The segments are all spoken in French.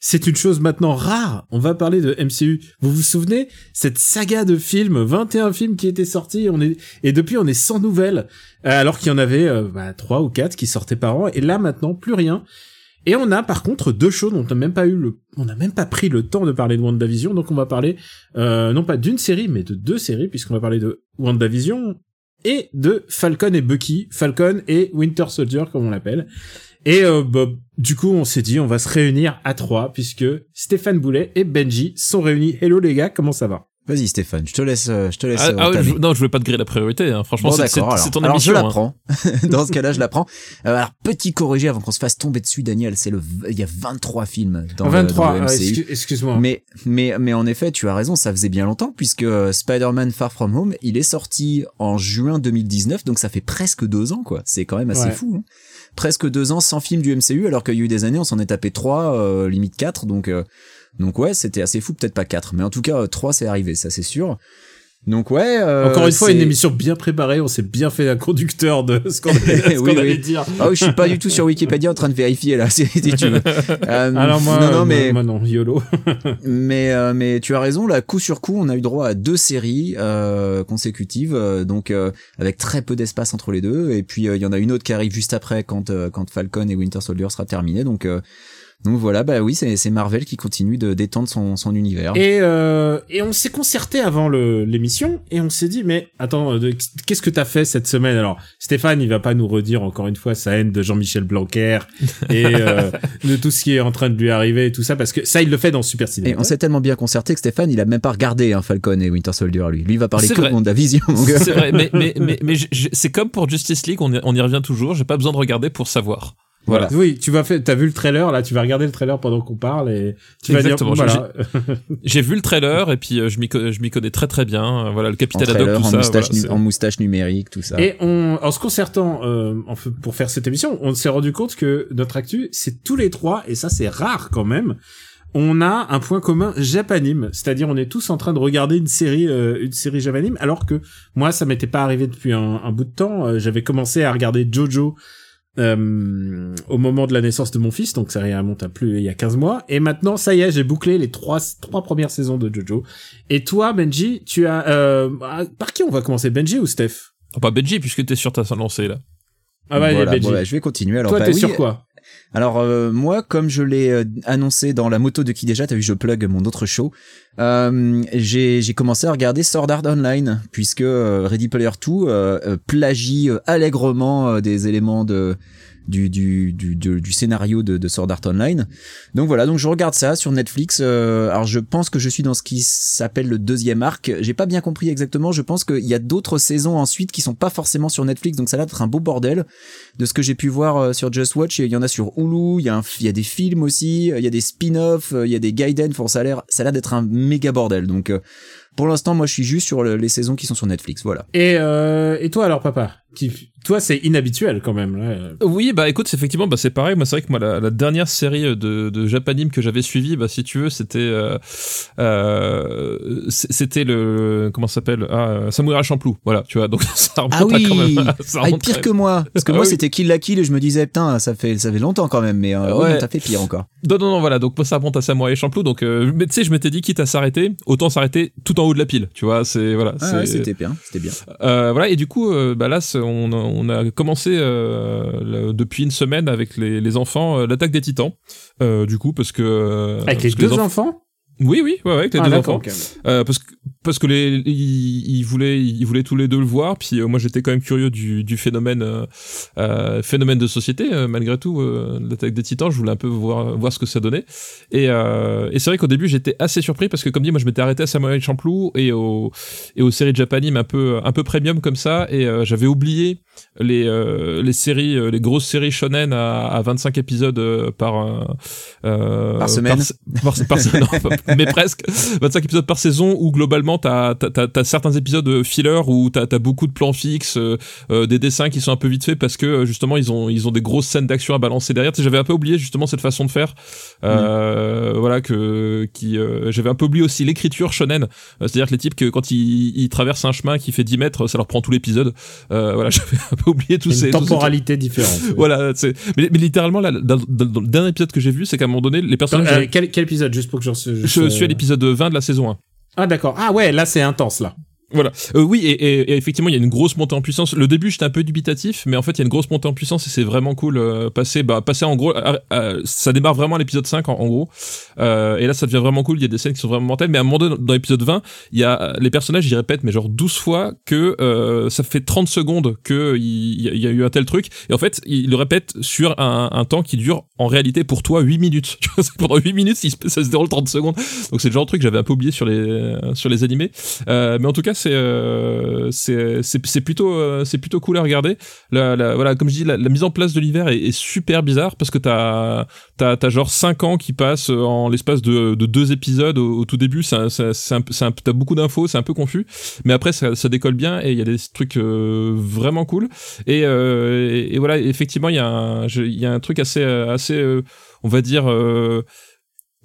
c'est une chose maintenant rare, on va parler de MCU. Vous vous souvenez? Cette saga de films, 21 films qui étaient sortis, on est, et depuis, on est sans nouvelles. Euh, alors qu'il y en avait euh, bah, 3 ou 4 qui sortaient par an. Et là, maintenant, plus rien. Et on a par contre deux shows dont on n'a même pas eu le, on n'a même pas pris le temps de parler de WandaVision, donc on va parler euh, non pas d'une série mais de deux séries puisqu'on va parler de WandaVision et de Falcon et Bucky, Falcon et Winter Soldier comme on l'appelle. Et euh, bah, du coup on s'est dit on va se réunir à trois puisque Stéphane Boulet et Benji sont réunis. Hello les gars, comment ça va? Vas-y Stéphane, je te laisse, euh, je te laisse. Ah, euh, ah ouais, je- non, je voulais pas te griller la priorité. Hein. Franchement, Bon, c'est ton alors. émission. Alors je hein. l'apprends. Dans ce cas-là, je l'apprends. Euh, alors petit corrigé avant qu'on se fasse tomber dessus, Daniel. C'est le, il y a 23 films dans le- 23, dans le, MCU. excu- excuse-moi. Mais, mais, mais en effet, tu as raison, ça faisait bien longtemps puisque Spider-Man Far From Home, il est sorti en juin 2019, donc ça fait presque deux ans, quoi. C'est quand même assez Ouais. fou. hein. Presque deux ans sans film du MCU, alors qu'il y a eu des années, on s'en est tapé trois, euh, limite quatre, donc, euh, donc ouais, c'était assez fou, peut-être pas quatre, mais en tout cas, euh, trois, c'est arrivé, ça c'est sûr. Donc ouais. euh, Encore une fois, une émission bien préparée. On s'est bien fait un conducteur de ce qu'on allait, Oui, oui. dire. Ah oui, je suis pas du tout sur Wikipédia en train de vérifier là, si tu veux. Euh, Alors moi, non, non, mais moi non, YOLO. mais euh, mais tu as raison là coup sur coup on a eu droit à deux séries euh, consécutives euh, donc euh, avec très peu d'espace entre les deux et puis euh, il y en a une autre qui arrive juste après quand euh, quand Falcon et Winter Soldier sera terminé donc euh, donc voilà bah oui c'est c'est Marvel qui continue de d'étendre son son univers Et, euh, et on s'est concerté avant le- l'émission et on s'est dit mais attends euh, de- qu'est-ce que t'as fait cette semaine? Alors Stéphane il va pas nous redire encore une fois sa haine de Jean-Michel Blanquer et euh, de tout ce qui est en train de lui arriver et tout ça parce que ça il le fait dans Super Cinéma. et on s'est tellement bien concerté que Stéphane il a même pas regardé hein, Falcon et Winter Soldier lui lui il va parler que de WandaVision C'est vrai, mais, mais, mais, mais c'est comme pour Justice League, on y, on y revient toujours. J'ai pas besoin de regarder pour savoir. Voilà. Oui, tu vas faire, t'as vu le trailer là, tu vas regarder le trailer pendant qu'on parle et tu Exactement, vas dire voilà. J'ai vu le trailer et puis euh, je m'y je m'y connais très très bien. Euh, Voilà, le capitaine Haddock, tout en ça. moustache voilà, en moustache numérique tout ça Et on, en se concertant euh, en fait, pour faire cette émission, on s'est rendu compte que notre actu, c'est tous les trois, et ça c'est rare quand même. On a un point commun japanime, c'est-à-dire on est tous en train de regarder une série, euh, une série japanime, alors que moi ça m'était pas arrivé depuis un, un bout de temps. Euh, J'avais commencé à regarder Jojo euh, au moment de la naissance de mon fils, donc ça remonte à plus il y a 15 mois. Et maintenant, ça y est, j'ai bouclé les trois trois premières saisons de Jojo. Et toi, Benji, tu as euh, par qui on va commencer, Benji ou Steph? Oh, pas Benji, puisque t'es sur ta lancée là. Ah bah, voilà, Benji. bon, bah, je vais continuer alors Toi, bah t'es oui, sur quoi? Alors euh, moi, comme je l'ai euh, annoncé dans la moto de qui déjà, t'as vu, je plug mon autre show. Euh, j'ai j'ai commencé à regarder Sword Art Online puisque Ready Player 2 euh, euh, plagie allègrement des éléments de du du du, du, scénario de, de Sword Art Online. Donc voilà, donc je regarde ça sur Netflix. euh, alors je pense que je suis dans ce qui s'appelle le deuxième arc. J'ai pas bien compris exactement. Je pense qu'il y a d'autres saisons ensuite qui sont pas forcément sur Netflix. Donc ça a l'air d'être un beau bordel de ce que j'ai pu voir euh, sur Just Watch, il y en a sur Hulu, il y a, un, il y a des films aussi, il y a des spin-offs, euh, il y a des guidance, enfin, ça a l'air, ça a l'air d'être un méga bordel. Donc, euh, pour l'instant, moi, je suis juste sur le- les saisons qui sont sur Netflix, voilà. et, euh, et toi alors, papa? Qui, Toi, c'est inhabituel quand même. Là. Oui, bah écoute, c'est effectivement, bah c'est pareil. Moi, c'est vrai que moi, la, la dernière série de, de Japanime que j'avais suivie, bah si tu veux, c'était euh, euh, c'était le comment ça s'appelle? Ah, euh, Samurai Champloo. Voilà, tu vois. Donc ça remonte Ah à oui, quand même. ça Ah, pire très- que moi, parce que Ah moi oui. c'était Kill la Kill et je me disais putain ça fait ça fait longtemps quand même, mais euh, Ouais. oui, t'as fait pire encore. Non, non, non, voilà. Donc moi, ça remonte à Samurai Champloo. Donc, euh, mais tu sais, je m'étais dit quitte à s'arrêter, autant s'arrêter tout en haut de la pile. Tu vois, c'est voilà. Ah, ouais, c'était bien, c'était bien. Euh, voilà, et du coup, euh, bah là, c'est- on, a- on a commencé euh, le- depuis une semaine avec les, les enfants euh, l'attaque des titans. Euh, du coup, parce que Avec les que deux enf- enfants? Oui, oui, ouais, ouais, avec les Ah, deux enfants. Euh, parce que parce que les ils, ils voulaient ils voulaient tous les deux le voir. Puis euh, moi, j'étais quand même curieux du, du phénomène euh, euh, phénomène de société euh, malgré tout. Euh, l'attaque des titans, je voulais un peu voir voir ce que ça donnait. Et, euh, et c'est vrai qu'au début, j'étais assez surpris parce que comme dit, moi, je m'étais arrêté à Samurai Champloo et aux et aux séries de Japanime un peu un peu premium comme ça et euh, j'avais oublié les euh, les séries les grosses séries shonen à, à 25 épisodes par Par semaine. par, par- par- non, pas, mais presque 25 épisodes par saison où globalement t'as certains épisodes filler où t'as beaucoup de plans fixes euh, euh, des dessins qui sont un peu vite faits parce que euh, justement ils ont ils ont des grosses scènes d'action à balancer derrière. J'avais un peu oublié justement cette façon de faire. Euh, voilà que qui euh, j'avais un peu oublié aussi l'écriture shonen. Euh, c'est-à-dire que les types que quand ils, ils traversent un chemin qui fait 10 mètres ça leur prend tout l'épisode. Euh, voilà j'avais un peu oublié tous Une ces trucs. temporalité différente. voilà mais, mais littéralement là dans, dans- dans le dernier épisode que j'ai vu c'est qu'à un moment donné les personnages Euh, quel, quel épisode juste pour que je, je, je suis à l'épisode 20 de la saison 1 Ah d'accord. Ah ouais, là c'est intense là. Voilà. Euh, oui, et, et- et effectivement, il y a une grosse montée en puissance. Le début, j'étais un peu dubitatif, mais en fait, il y a une grosse montée en puissance et c'est vraiment cool. Euh, passer, bah, passer en gros, euh, euh, ça démarre vraiment à l'épisode 5 en, gros. Euh, et là, ça devient vraiment cool. Il y a des scènes qui sont vraiment mortelles, mais à un moment donné, dans l'épisode 20, il y a euh, les personnages, ils répètent, mais genre 12 fois que ça fait 30 secondes que il y, a- eu un tel truc. Et en fait, ils le répètent sur un, temps qui dure en réalité pour toi 8 minutes. Pendant 8 minutes, ça se déroule 30 secondes. Donc c'est le genre de truc que j'avais un peu oublié sur les sur les animés. Mais en tout cas, c'est euh, plutôt euh, c'est plutôt cool à regarder. La, voilà, comme je dis, la, mise en place de l'hiver est, super bizarre parce que t'as t'as t'as genre 5 ans qui passent en l'espace de, de deux épisodes au, tout début. T'as beaucoup d'infos, c'est un peu confus, mais après ça, décolle bien et il y a des trucs euh, vraiment cool. Et, euh, et, et voilà, effectivement, il y a un y a un truc assez assez on va dire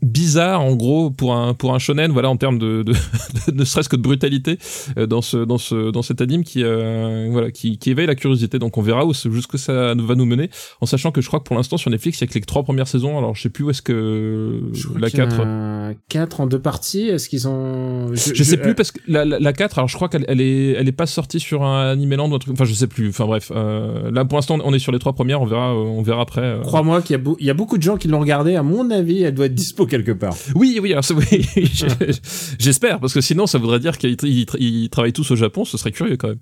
bizarre en gros pour un pour un shonen voilà en termes de, de, de ne serait-ce que de brutalité euh, dans ce dans ce dans cet anime qui euh, voilà qui, qui éveille la curiosité donc on verra où jusque ça va nous mener en sachant que je crois que pour l'instant sur Netflix il y a que les trois premières saisons alors je sais plus où est-ce que la 4 4 en deux parties. Est-ce qu'ils ont je, sais plus parce que la, la, la 4 alors je crois qu'elle elle est elle est pas sortie sur un Animeland ou un truc enfin je sais plus enfin bref euh, là pour l'instant on est sur les trois premières on verra euh, on verra après euh. Crois-moi qu'il y a, il y a beaucoup de gens qui l'ont regardé. À mon avis, elle doit être dispo quelque part. Oui, oui, alors oui, j'espère, parce que sinon ça voudrait dire qu'ils ils- ils travaillent tous au Japon, ce serait curieux quand même.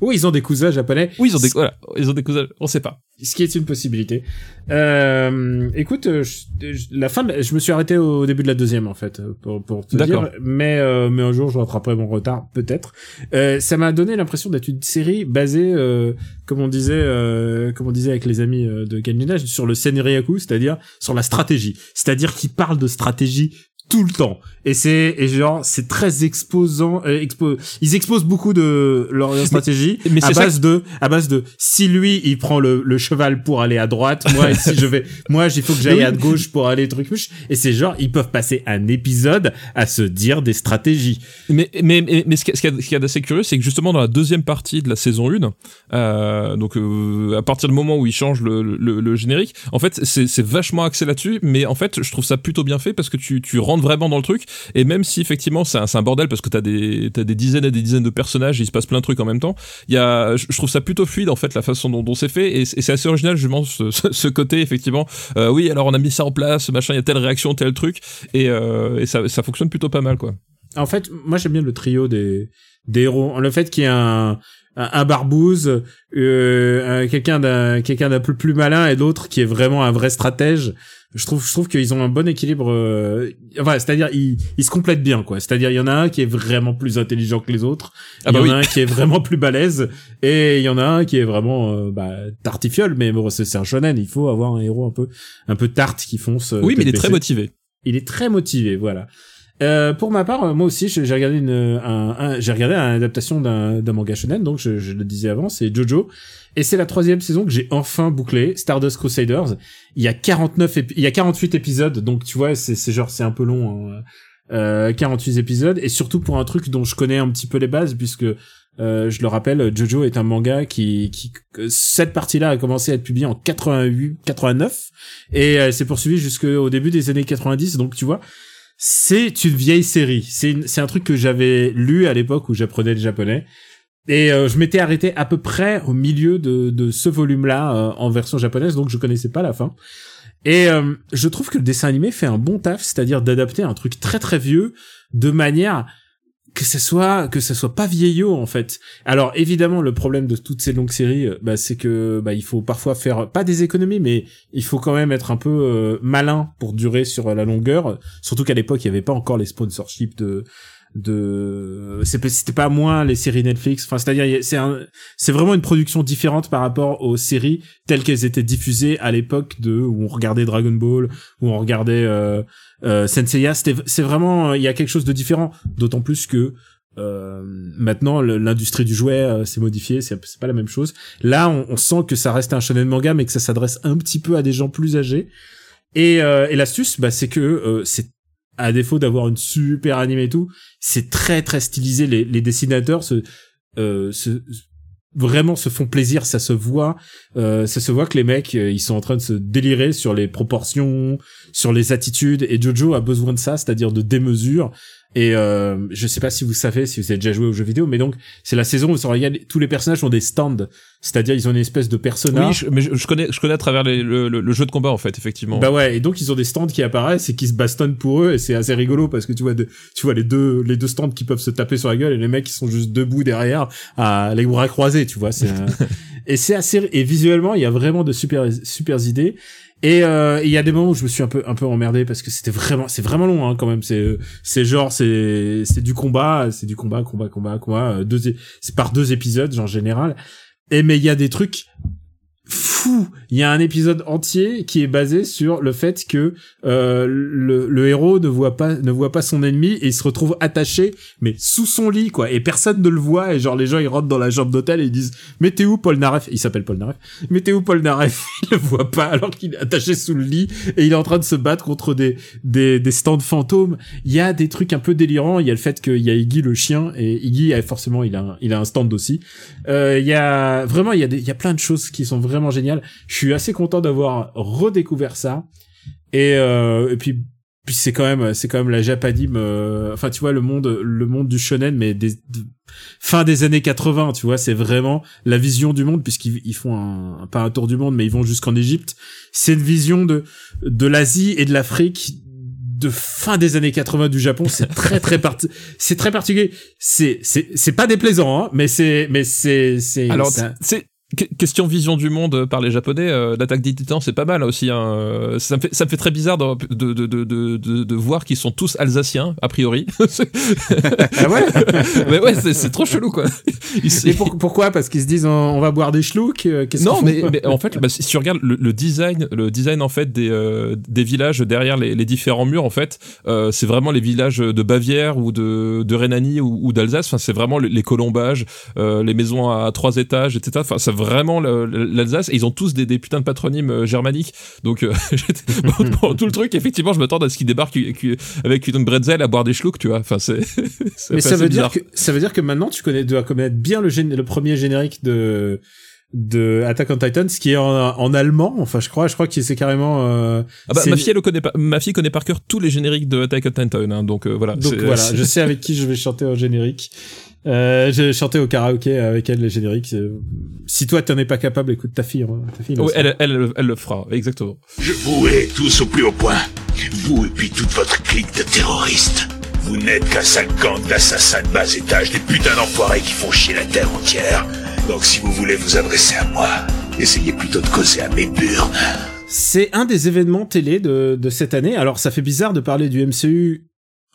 Ou ils ont des cousins japonais. Oui, ils ont des, voilà, ils ont des cousins, on sait pas. Ce qui est une possibilité. Euh, écoute, euh, je, je- la fin, de- je me suis arrêté au début de la deuxième en fait, euh, pour, pour te dire. Mais euh, mais un jour, je rattraperai mon retard, peut-être. Euh, ça m'a donné l'impression d'être une série basée, euh, comme on disait, euh, comme on disait avec les amis de Kanjina, sur le senryaku, c'est-à-dire sur la stratégie. C'est-à-dire qu'ils parlent de stratégie tout le temps. Et c'est et genre c'est très exposant euh, expo ils exposent beaucoup de leur stratégie mais à c'est ça base de à base de si lui il prend le, le cheval pour aller à droite moi si je vais moi il faut que j'aille à gauche pour aller truc et c'est genre ils peuvent passer un épisode à se dire des stratégies. Mais, mais, mais, mais ce qui ce qui est, ce qui est assez curieux, c'est que justement dans la deuxième partie de la saison 1, euh, donc euh, à partir du moment où ils changent le, le, le générique, en fait c'est vachement axé là-dessus, mais en fait je trouve ça plutôt bien fait parce que tu, tu rentres vraiment dans le truc, et même si effectivement c'est un, un bordel parce que t'as des, t'as des dizaines et des dizaines de personnages, il se passe plein de trucs en même temps, il y a, je trouve ça plutôt fluide en fait la façon dont, c'est fait, et, c'est assez original justement ce, ce, côté effectivement, euh, oui alors on a mis ça en place, machin, il y a telle réaction, tel truc, et, euh, ça, fonctionne plutôt pas mal quoi. en fait moi j'aime bien le trio des des héros. Le fait qu'il y ait un un, barbouze euh, un- quelqu'un d'un quelqu'un d'un peu plus malin et l'autre qui est vraiment un vrai stratège je trouve je trouve qu'ils ont un bon équilibre euh, enfin c'est-à-dire ils ils se complètent bien quoi c'est-à-dire il y en a un qui est vraiment plus intelligent que les autres Ah il bah y en oui. a un qui est vraiment plus balèze et il y en a un qui est vraiment euh, bah, tartifiole mais bon c'est un shonen il faut avoir un héros un peu un peu tarte qui fonce euh, Oui, mais il est très motivé. Il est très motivé, voilà. Euh, pour ma part, euh, moi aussi, j'ai regardé une, un, un- j'ai regardé une adaptation d'un d'un manga shonen, donc je, je le disais avant, c'est Jojo, et c'est la troisième saison que j'ai enfin bouclé, Stardust Crusaders. Il y a 49, épi- il y a 48 épisodes, donc tu vois, c'est genre c'est un peu long. hein. Euh, 48 épisodes, et surtout pour un truc dont je connais un petit peu les bases, puisque euh, je le rappelle, Jojo est un manga qui, qui cette partie-là a commencé à être publiée en 88, 89, et euh, c'est poursuivi jusqu'au début des années 90, donc tu vois, c'est une vieille série. C'est un truc que j'avais lu à l'époque où j'apprenais le japonais. Et euh, je m'étais arrêté à peu près au milieu de, de ce volume-là euh, en version japonaise, donc je connaissais pas la fin. Et euh, je trouve que le dessin animé fait un bon taf, c'est-à-dire d'adapter un truc très très vieux de manière que ce soit que ce soit pas vieillot en fait. Alors évidemment le problème de toutes ces longues séries, euh, bah, c'est que bah, il faut parfois faire pas des économies, mais il faut quand même être un peu euh, malin pour durer sur la longueur. Surtout qu'à l'époque il y avait pas encore les sponsorships de de c'était pas moins les séries Netflix. Enfin c'est-à-dire c'est un c'est vraiment une production différente par rapport aux séries telles qu'elles étaient diffusées à l'époque de où on regardait Dragon Ball où on regardait euh, euh, Senseiya. C'était c'est vraiment il y a quelque chose de différent. D'autant plus que euh, maintenant l'industrie du jouet euh, s'est modifiée. C'est c'est pas la même chose. Là on, on sent que ça reste un shonen manga mais que ça s'adresse un petit peu à des gens plus âgés. Et, euh, et l'astuce bah c'est que euh, c'est à défaut d'avoir une super anime et tout c'est très très stylisé. Les, dessinateurs se, euh, vraiment se font plaisir ça se voit euh, ça se voit que les mecs euh, ils sont en train de se délirer sur les proportions sur les attitudes et Jojo a besoin de ça c'est-à-dire de démesure et euh, je sais pas si vous savez si vous avez déjà joué aux jeux vidéo mais donc c'est la saison où sur laquelle tous les personnages ont des stands c'est-à-dire ils ont une espèce de personnage Oui, je, mais je, je connais, je connais à travers les- le, le- le jeu de combat en fait, effectivement. bah ouais, et donc ils ont des stands qui apparaissent et qui se bastonnent pour eux et c'est assez rigolo parce que tu vois de, tu vois les deux les deux stands qui peuvent se taper sur la gueule et les mecs qui sont juste debout derrière à les bras croisés, tu vois, c'est euh, et c'est assez et visuellement, il y a vraiment de super super idées. Et euh, il y a des moments où je me suis un peu un peu emmerdé parce que c'était vraiment c'est vraiment long hein, quand même. C'est c'est genre c'est c'est du combat c'est du combat combat combat combat euh, deux c'est par deux épisodes en général. Et mais il y a des trucs fous il y a un épisode entier qui est basé sur le fait que euh, le, le héros ne voit pas ne voit pas son ennemi et il se retrouve attaché mais sous son lit quoi. Et personne ne le voit et genre les gens ils rentrent dans la chambre d'hôtel et ils disent mais t'es où Paul Naref? Il s'appelle Paul Naref mais t'es où Paul Naref? Il le voit pas alors qu'il est attaché sous le lit et il est en train de se battre contre des des, des stands fantômes. Il y a des trucs un peu délirants. Il y a le fait qu'il y a Iggy le chien et Iggy eh, forcément il a un, il a un stand aussi. Euh, il y a vraiment il y a des, il y a plein de choses qui sont vraiment géniales suis assez content d'avoir redécouvert ça. Et euh, et puis puis c'est quand même c'est quand même la japanime euh, enfin tu vois le monde le monde du shonen mais des de- fin des années 80 tu vois c'est vraiment la vision du monde puisqu'ils ils font un pas un tour du monde mais ils vont jusqu'en Égypte. C'est une vision de de l'Asie et de l'Afrique de fin des années 80 du Japon. C'est très très parti c'est très particulier. C'est c'est c'est pas déplaisant hein, mais c'est mais c'est c'est Alors, c'est question vision du monde par les japonais. euh, L'attaque des titans, c'est pas mal aussi. Hein. euh, Ça me fait, ça me fait très bizarre de, de, de, de, de, voir qu'ils sont tous alsaciens a priori. ah ouais mais ouais, c'est trop chelou quoi. Ils- Et pour- pourquoi? Parce qu'ils se disent on, on va boire des schlouks euh, qu'est-ce non, mais, mais en fait, bah, si tu regardes le, le design, le design en fait des euh, des villages derrière les, les différents murs, en fait, euh, c'est vraiment les villages de Bavière ou de de Rhénanie ou, ou d'Alsace. Enfin, c'est vraiment les, les colombages, euh, les maisons à trois étages, etc. Enfin, c'est vraiment l'Alsace. Et ils ont tous des, des putains de patronymes euh, germaniques. Donc, euh, pendant tout le truc, effectivement, je m'attends à ce qu'ils débarquent cu- avec une bretzel à boire des schlouks, tu vois. Enfin, c'est. Mais ça veut bizarre. dire que ça veut dire que maintenant tu connais dois connaître bien le le premier générique de de Attack on Titan, ce qui est en, en allemand. Enfin, je crois, je crois que c'est carrément. euh, Ah bah, ma fille, elle le connaît pas. Ma fille connaît par cœur tous les génériques de Attack on Titan. Hein, donc euh, voilà. Donc voilà, je sais avec qui je vais chanter au générique. Euh, j'ai chanté au karaoké avec elle les génériques. Euh, Si toi t'en es pas capable, écoute ta fille. hein, Ta fille le Ouais, sait. elle, elle, elle le fera, exactement. Je vous hais tous au plus haut point. Vous et puis toute votre clique de terroristes. Vous n'êtes qu'un sale gang d'assassins de bas étage, des putains d'enfoirés qui font chier la terre entière. Donc si vous voulez vous adresser à moi, essayez plutôt de causer à mes burnes. C'est un des événements télé de, de cette année. Alors ça fait bizarre de parler du MCU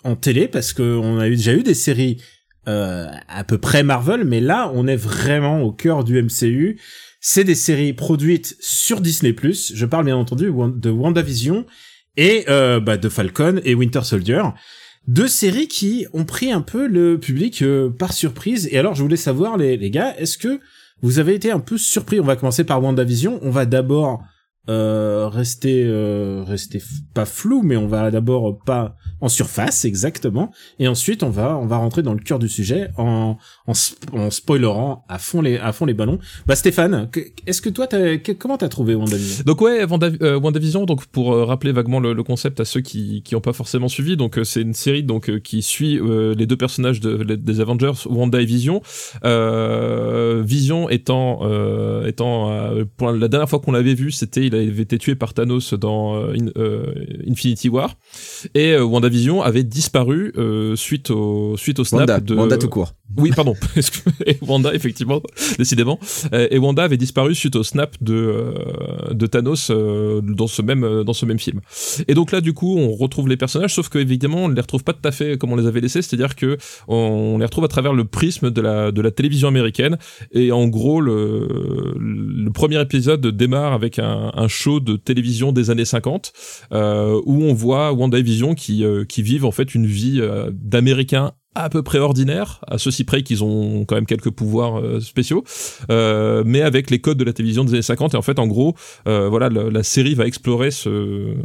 en télé parce que on a eu, déjà eu des séries euh, à peu près Marvel, mais là on est vraiment au cœur du MCU. C'est des séries produites sur Disney+. Je parle bien entendu de WandaVision et euh, bah, de Falcon et Winter Soldier. Deux séries qui ont pris un peu le public euh, par surprise. Et alors je voulais savoir les, les gars, est-ce que vous avez été un peu surpris? On va commencer par WandaVision. On va d'abord euh, rester euh, rester pas flou mais on va d'abord pas en surface exactement. Et ensuite on va on va rentrer dans le cœur du sujet en en, sp- en spoilerant à fond les à fond les ballons. Bah Stéphane est-ce que toi que- comment t'as trouvé WandaVision Donc ouais, euh, WandaVision, donc pour euh, rappeler vaguement le, concept à ceux qui qui ont pas forcément suivi, donc euh, c'est une série donc euh, qui suit les deux personnages de, des Avengers, Wanda et Vision. Vision étant étant pour la dernière fois qu'on l'avait vu, c'était il avait été tué par Thanos dans euh, In- euh, Infinity War et euh, WandaVision avait disparu suite au suite au snap Wanda, de Wanda tout court. Oui, pardon. et Wanda, effectivement, décidément. Euh, et Wanda avait disparu suite au snap de euh, de Thanos euh, dans ce même dans ce même film. Et donc là, du coup, on retrouve les personnages, sauf que évidemment, on ne les retrouve pas tout à fait comme on les avait laissés, c'est-à-dire que on les retrouve à travers le prisme de la de la télévision américaine. Et en gros, le le premier épisode démarre avec un, un show de télévision des années 50 où on voit WandaVision qui qui vivent en fait une vie d'Américains à peu près ordinaire, à ceci près qu'ils ont quand même quelques pouvoirs euh, spéciaux, euh, mais avec les codes de la télévision des années 50. Et en fait, en gros, euh, voilà, la, série va explorer ce,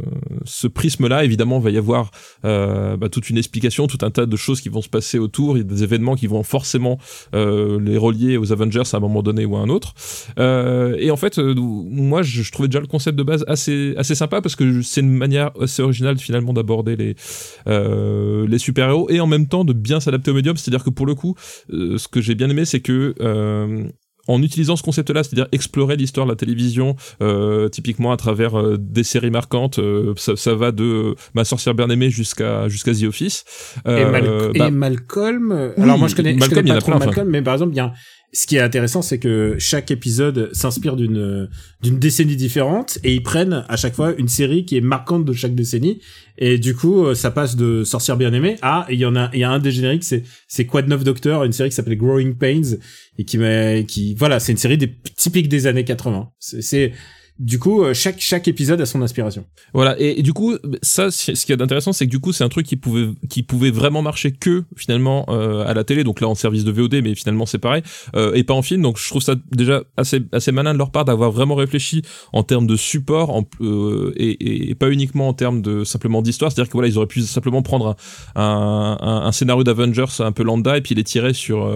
ce prisme-là. Évidemment, il va y avoir bah, toute une explication, tout un tas de choses qui vont se passer autour, il des événements qui vont forcément les relier aux Avengers à un moment donné ou à un autre. et en fait, moi, je, je, trouvais déjà le concept de base assez assez sympa parce que c'est une manière assez originale finalement d'aborder les les super-héros et en même temps de bien s'adapter au médium, c'est-à-dire que pour le coup, euh, ce que j'ai bien aimé, c'est que euh, en utilisant ce concept-là, c'est-à-dire explorer l'histoire de la télévision, euh, typiquement à travers des séries marquantes, ça, va de Ma sorcière bien aimée jusqu'à jusqu'à The Office. et, bah Malcolm. alors moi je connais, Malcolm, je connais pas trop Malcolm, mais par exemple il y a ce qui est intéressant, c'est que chaque épisode s'inspire d'une d'une décennie différente et ils prennent à chaque fois une série qui est marquante de chaque décennie. Et du coup euh, ça passe de Sorcière bien aimée à il y en a il y a un des génériques c'est c'est Quad 9 Doctor une série qui s'appelle Growing Pains et qui qui voilà c'est une série des typique des années 80 c'est du coup, euh, chaque chaque épisode a son inspiration. Voilà, et, du coup, ça, ce qui est intéressant, c'est que du coup, c'est un truc qui pouvait qui pouvait vraiment marcher que finalement euh, à la télé, donc là en service de VOD, mais finalement c'est pareil, euh, et pas en film. Donc je trouve ça déjà assez assez malin de leur part d'avoir vraiment réfléchi en termes de support, en, et, et, pas uniquement en termes de simplement d'histoire. C'est-à-dire que voilà, ils auraient pu simplement prendre un, un, un scénario d'Avengers un peu lambda et puis les tirer sur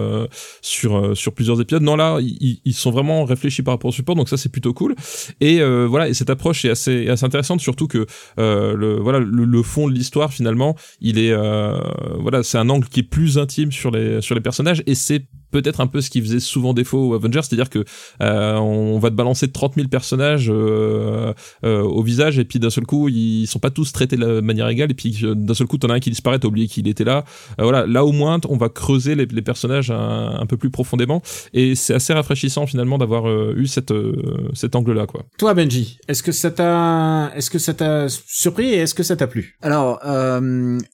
sur sur plusieurs épisodes. Non là, ils, ils sont vraiment réfléchis par rapport au support, donc ça c'est plutôt cool. Et et euh, voilà, et cette approche est assez, intéressante, surtout que euh, le, voilà, le, fond de l'histoire finalement, il est euh, voilà, c'est un angle qui est plus intime sur les sur les personnages et c'est peut-être un peu ce qui faisait souvent défaut aux Avengers, c'est-à-dire que euh, on va te balancer 30 000 personnages euh, euh, au visage et puis d'un seul coup ils sont pas tous traités de la manière égale et puis d'un seul coup t'en as un qui disparaît, t'as oublié qu'il était là. voilà, là au moins on va creuser les, personnages un, peu plus profondément et c'est assez rafraîchissant finalement d'avoir eu cette cet angle-là quoi. Toi Benji, est-ce que ça t'a est-ce que ça t'a surpris et est-ce que ça t'a plu? Alors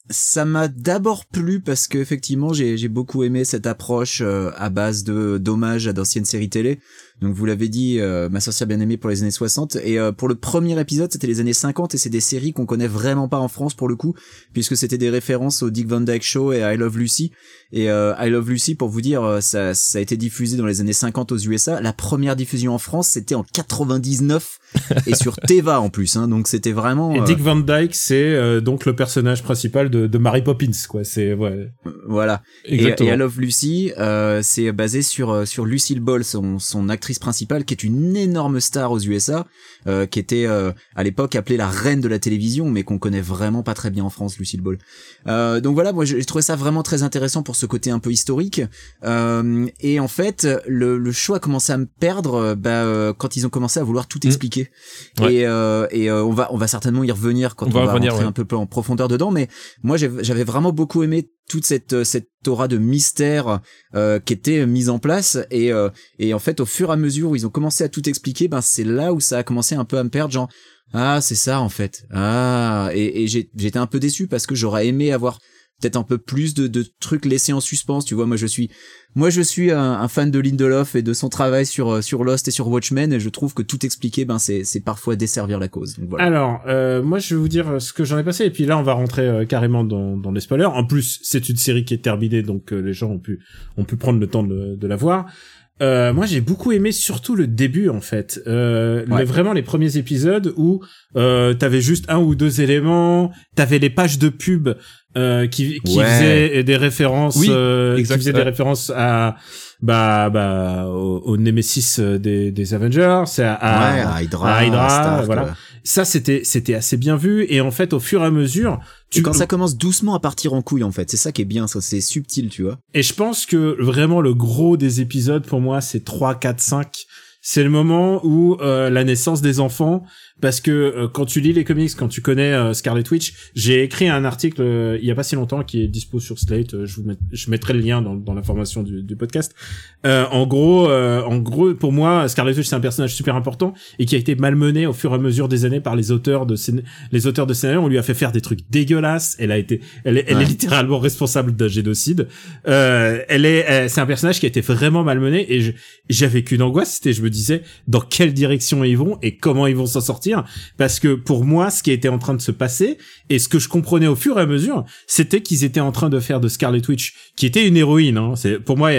ça m'a d'abord plu parce que effectivement j'ai j'ai beaucoup aimé cette approche à base de d'hommages à d'anciennes séries télé. Donc vous l'avez dit, euh, Ma sorcière bien aimée pour les années 60 et euh, pour le premier épisode c'était les années 50 et c'est des séries qu'on connaît vraiment pas en France pour le coup puisque c'était des références au Dick Van Dyke Show et I Love Lucy. Et euh, I Love Lucy pour vous dire ça ça a été diffusé dans les années 50 aux USA. La première diffusion en France c'était en 99 et sur Teva en plus hein, donc c'était vraiment et Dick Van Dyke c'est donc le personnage principal de, de Mary Poppins quoi. C'est ouais. Voilà. Exactement. Et, I Love Lucy c'est basé sur sur Lucille Ball son son actrice principale qui est une énorme star aux USA, euh, qui était euh, à l'époque appelée la reine de la télévision, mais qu'on connaît vraiment pas très bien en France, Lucille Ball. Euh, donc voilà, moi j'ai trouvé ça vraiment très intéressant pour ce côté un peu historique. et en fait, le, choix a commencé à me perdre bah, quand ils ont commencé à vouloir tout mmh. expliquer. Et, et on va on va certainement y revenir quand on, va, rentrer un peu en profondeur dedans. Mais moi j'avais vraiment beaucoup aimé toute cette cette aura de mystère euh, qui était mise en place. Et euh, et en fait au fur et à mesure où ils ont commencé à tout expliquer ben c'est là où ça a commencé un peu à me perdre genre ah c'est ça en fait. Ah et, et j'étais un peu déçu parce que j'aurais aimé avoir peut-être un peu plus de, de trucs laissés en suspens tu vois moi je suis moi, je suis un, fan de Lindelof et de son travail sur euh, sur Lost et sur Watchmen, et je trouve que tout expliquer, ben c'est c'est parfois desservir la cause. voilà. Alors, euh, moi, je vais vous dire ce que j'en ai passé, et puis là, on va rentrer euh, carrément dans dans les spoilers. En plus, c'est une série qui est terminée, donc les gens ont pu ont pu prendre le temps de, de la voir. Euh, moi, j'ai beaucoup aimé surtout le début en fait, euh, vraiment les premiers épisodes où euh, t'avais juste un ou deux éléments, t'avais les pages de pub euh, qui qui faisaient des références, oui, euh, qui faisaient des références à bah bah au, au Nemesis euh, des, des Avengers, c'est à, à, Hydra, voilà. Ça c'était c'était assez bien vu. Et en fait au fur et à mesure tu... quand ça commence doucement à partir en couille en fait, c'est ça qui est bien, ça c'est subtil, tu vois. Et je pense que vraiment le gros des épisodes pour moi c'est 3 4 5 c'est le moment où euh, la naissance des enfants parce que euh, quand tu lis les comics, quand tu connais euh, Scarlet Witch, j'ai écrit un article euh, il y a pas si longtemps qui est dispo sur Slate. euh, je vous met- je mettrai le lien dans, dans l'information du, du podcast. Euh, en gros, euh, en gros, pour moi, Scarlet Witch c'est un personnage super important et qui a été malmené au fur et à mesure des années par les auteurs de scén- les auteurs de scénario. On lui a fait faire des trucs dégueulasses. Elle a été, elle est, elle Ouais. est littéralement responsable d'un génocide. Euh, elle est, c'est un personnage qui a été vraiment malmené et j'avais qu'une angoisse, c'était je me disais dans quelle direction ils vont et comment ils vont s'en sortir parce que pour moi ce qui était en train de se passer et ce que je comprenais au fur et à mesure c'était qu'ils étaient en train de faire de Scarlet Witch qui était une héroïne hein. c'est pour moi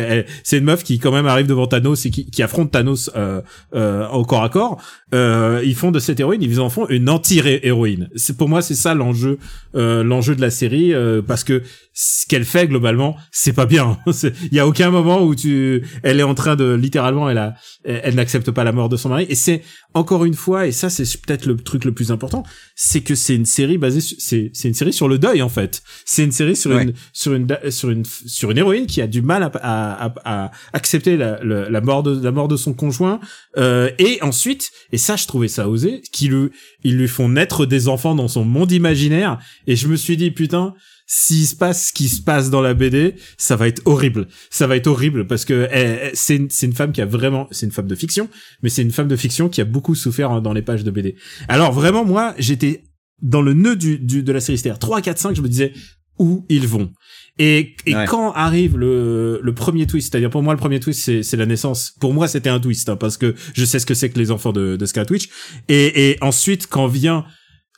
c'est une meuf qui quand même arrive devant Thanos et qui, qui affronte Thanos euh, euh, au corps à corps. Euh, ils font de cette héroïne ils en font une anti-héroïne. Pour moi c'est ça l'enjeu euh, l'enjeu de la série euh, parce que ce qu'elle fait globalement c'est pas bien. Il y a aucun moment où tu elle est en train de littéralement elle a elle, n'accepte pas la mort de son mari. Et c'est encore une fois et ça c'est peut-être le truc le plus important c'est que c'est une série basée sur, c'est c'est une série sur le deuil en fait. C'est une série sur Ouais. une sur une sur une sur une héroïne qui a du mal à à, à, accepter la, le- la mort de la mort de son conjoint euh, et ensuite et ça je trouvais ça osé qui lui ils lui font naître des enfants dans son monde imaginaire. Et je me suis dit putain s'il se passe ce qui se passe dans la BD, ça va être horrible. Ça va être horrible parce que elle- elle- c'est une, femme qui a vraiment, c'est une femme de fiction, mais c'est une femme de fiction qui a beaucoup souffert hein, dans les pages de BD. Alors vraiment, moi, j'étais dans le nœud du, du de la série, c'est-à-dire 3, 4, 5, je me disais où ils vont? Et, et Ouais. quand arrive le, le premier twist, c'est-à-dire pour moi le premier twist c'est, la naissance. Pour moi c'était un twist hein, parce que je sais ce que c'est que les enfants de, de Witch. Et, et ensuite quand vient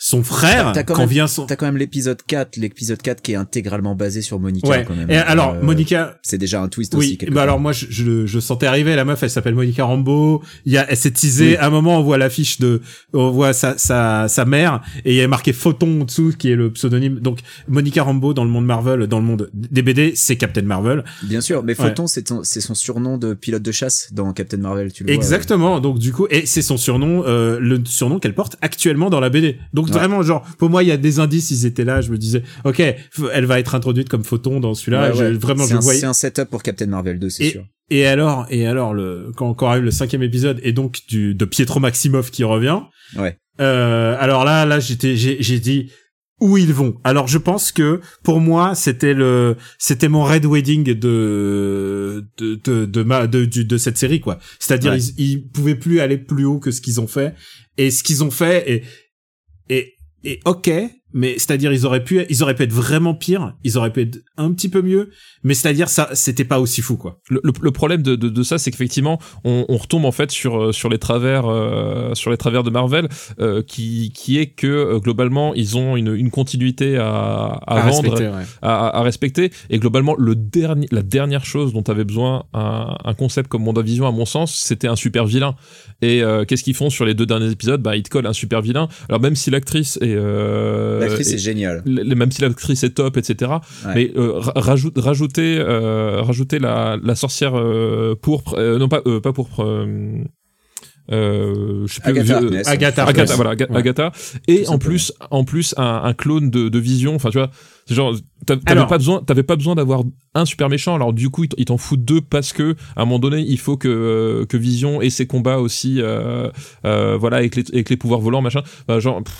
son frère, T'as quand quand même- vient son T'as quand même l'épisode 4, l'épisode 4 qui est intégralement basé sur Monica ouais. quand même. Et alors Euh, Monica, c'est déjà un twist aussi oui, bah alors moi je, je, je sentais arriver la meuf, elle s'appelle Monica Rambeau. Il y a, elle s'est teasée. Oui. À un moment, on voit l'affiche de, on voit sa, sa, sa mère et il y a marqué Photon en dessous qui est le pseudonyme. Donc Monica Rambeau dans le monde Marvel, dans le monde des BD, c'est Captain Marvel. Bien sûr, mais Photon c'est c'est son surnom de pilote de chasse dans Captain Marvel, tu le vois. Exactement. Donc du coup, et c'est son surnom, euh, le surnom qu'elle porte actuellement dans la BD. Donc. Vraiment, genre pour moi, il y a des indices. Ils étaient là. Je me disais, ok, elle va être introduite comme Photon dans celui-là. ouais. Vraiment, je un, voyais. c'est un setup pour Captain Marvel 2, c'est sûr. Et alors, et alors, le, quand, quand arrive le cinquième épisode, et donc du, de Pietro Maximov qui revient. Ouais. Euh, alors là, là, j'étais, j'ai, j'ai dit où ils vont? Alors je pense que pour moi, c'était le, c'était mon red wedding de, de, de, de ma, de, de cette série quoi. C'est-à-dire Ouais. ils, ils pouvaient plus aller plus haut que ce qu'ils ont fait. Et ce qu'ils ont fait et, et, et ok, mais c'est-à-dire ils auraient pu, ils auraient pu être vraiment pire, ils auraient pu être un petit peu mieux, mais c'est-à-dire ça, c'était pas aussi fou quoi. le, le- le problème de, de, de ça, c'est qu'effectivement, on, on retombe en fait sur euh, sur les travers euh, sur les travers de Marvel, euh, qui qui est que euh, globalement ils ont une, une continuité à, à, vendre, respecter, ouais. à, à respecter, et globalement le dernier la dernière chose dont avait besoin un, un concept comme WandaVision, à mon sens, c'était un super vilain. Et euh, qu'est-ce qu'ils font sur les deux derniers épisodes? Bah ils te collent un super vilain. Alors même si l'actrice est euh, L'actrice est- est géniale. même si l'actrice est top, etc. Ouais. Mais euh, ra- rajoute, rajouter, euh, rajouter la, la sorcière euh, pourpre, euh, non pas euh, pas pourpre. Euh, euh, je sais plus, Agatha euh. Agatha Agatha, voilà, Ouais. Agatha. Et en plus, en plus, un, un clone de, de Vision. Enfin, tu vois, c'est genre, t'as- t'avais pas besoin, t'avais pas besoin d'avoir un super méchant. Alors du coup, ils t'en foutent deux parce que à un moment donné, il faut que euh, que Vision ait ses combats aussi, euh, euh, voilà, avec les, avec les pouvoirs volants, machin. Enfin, genre, pff,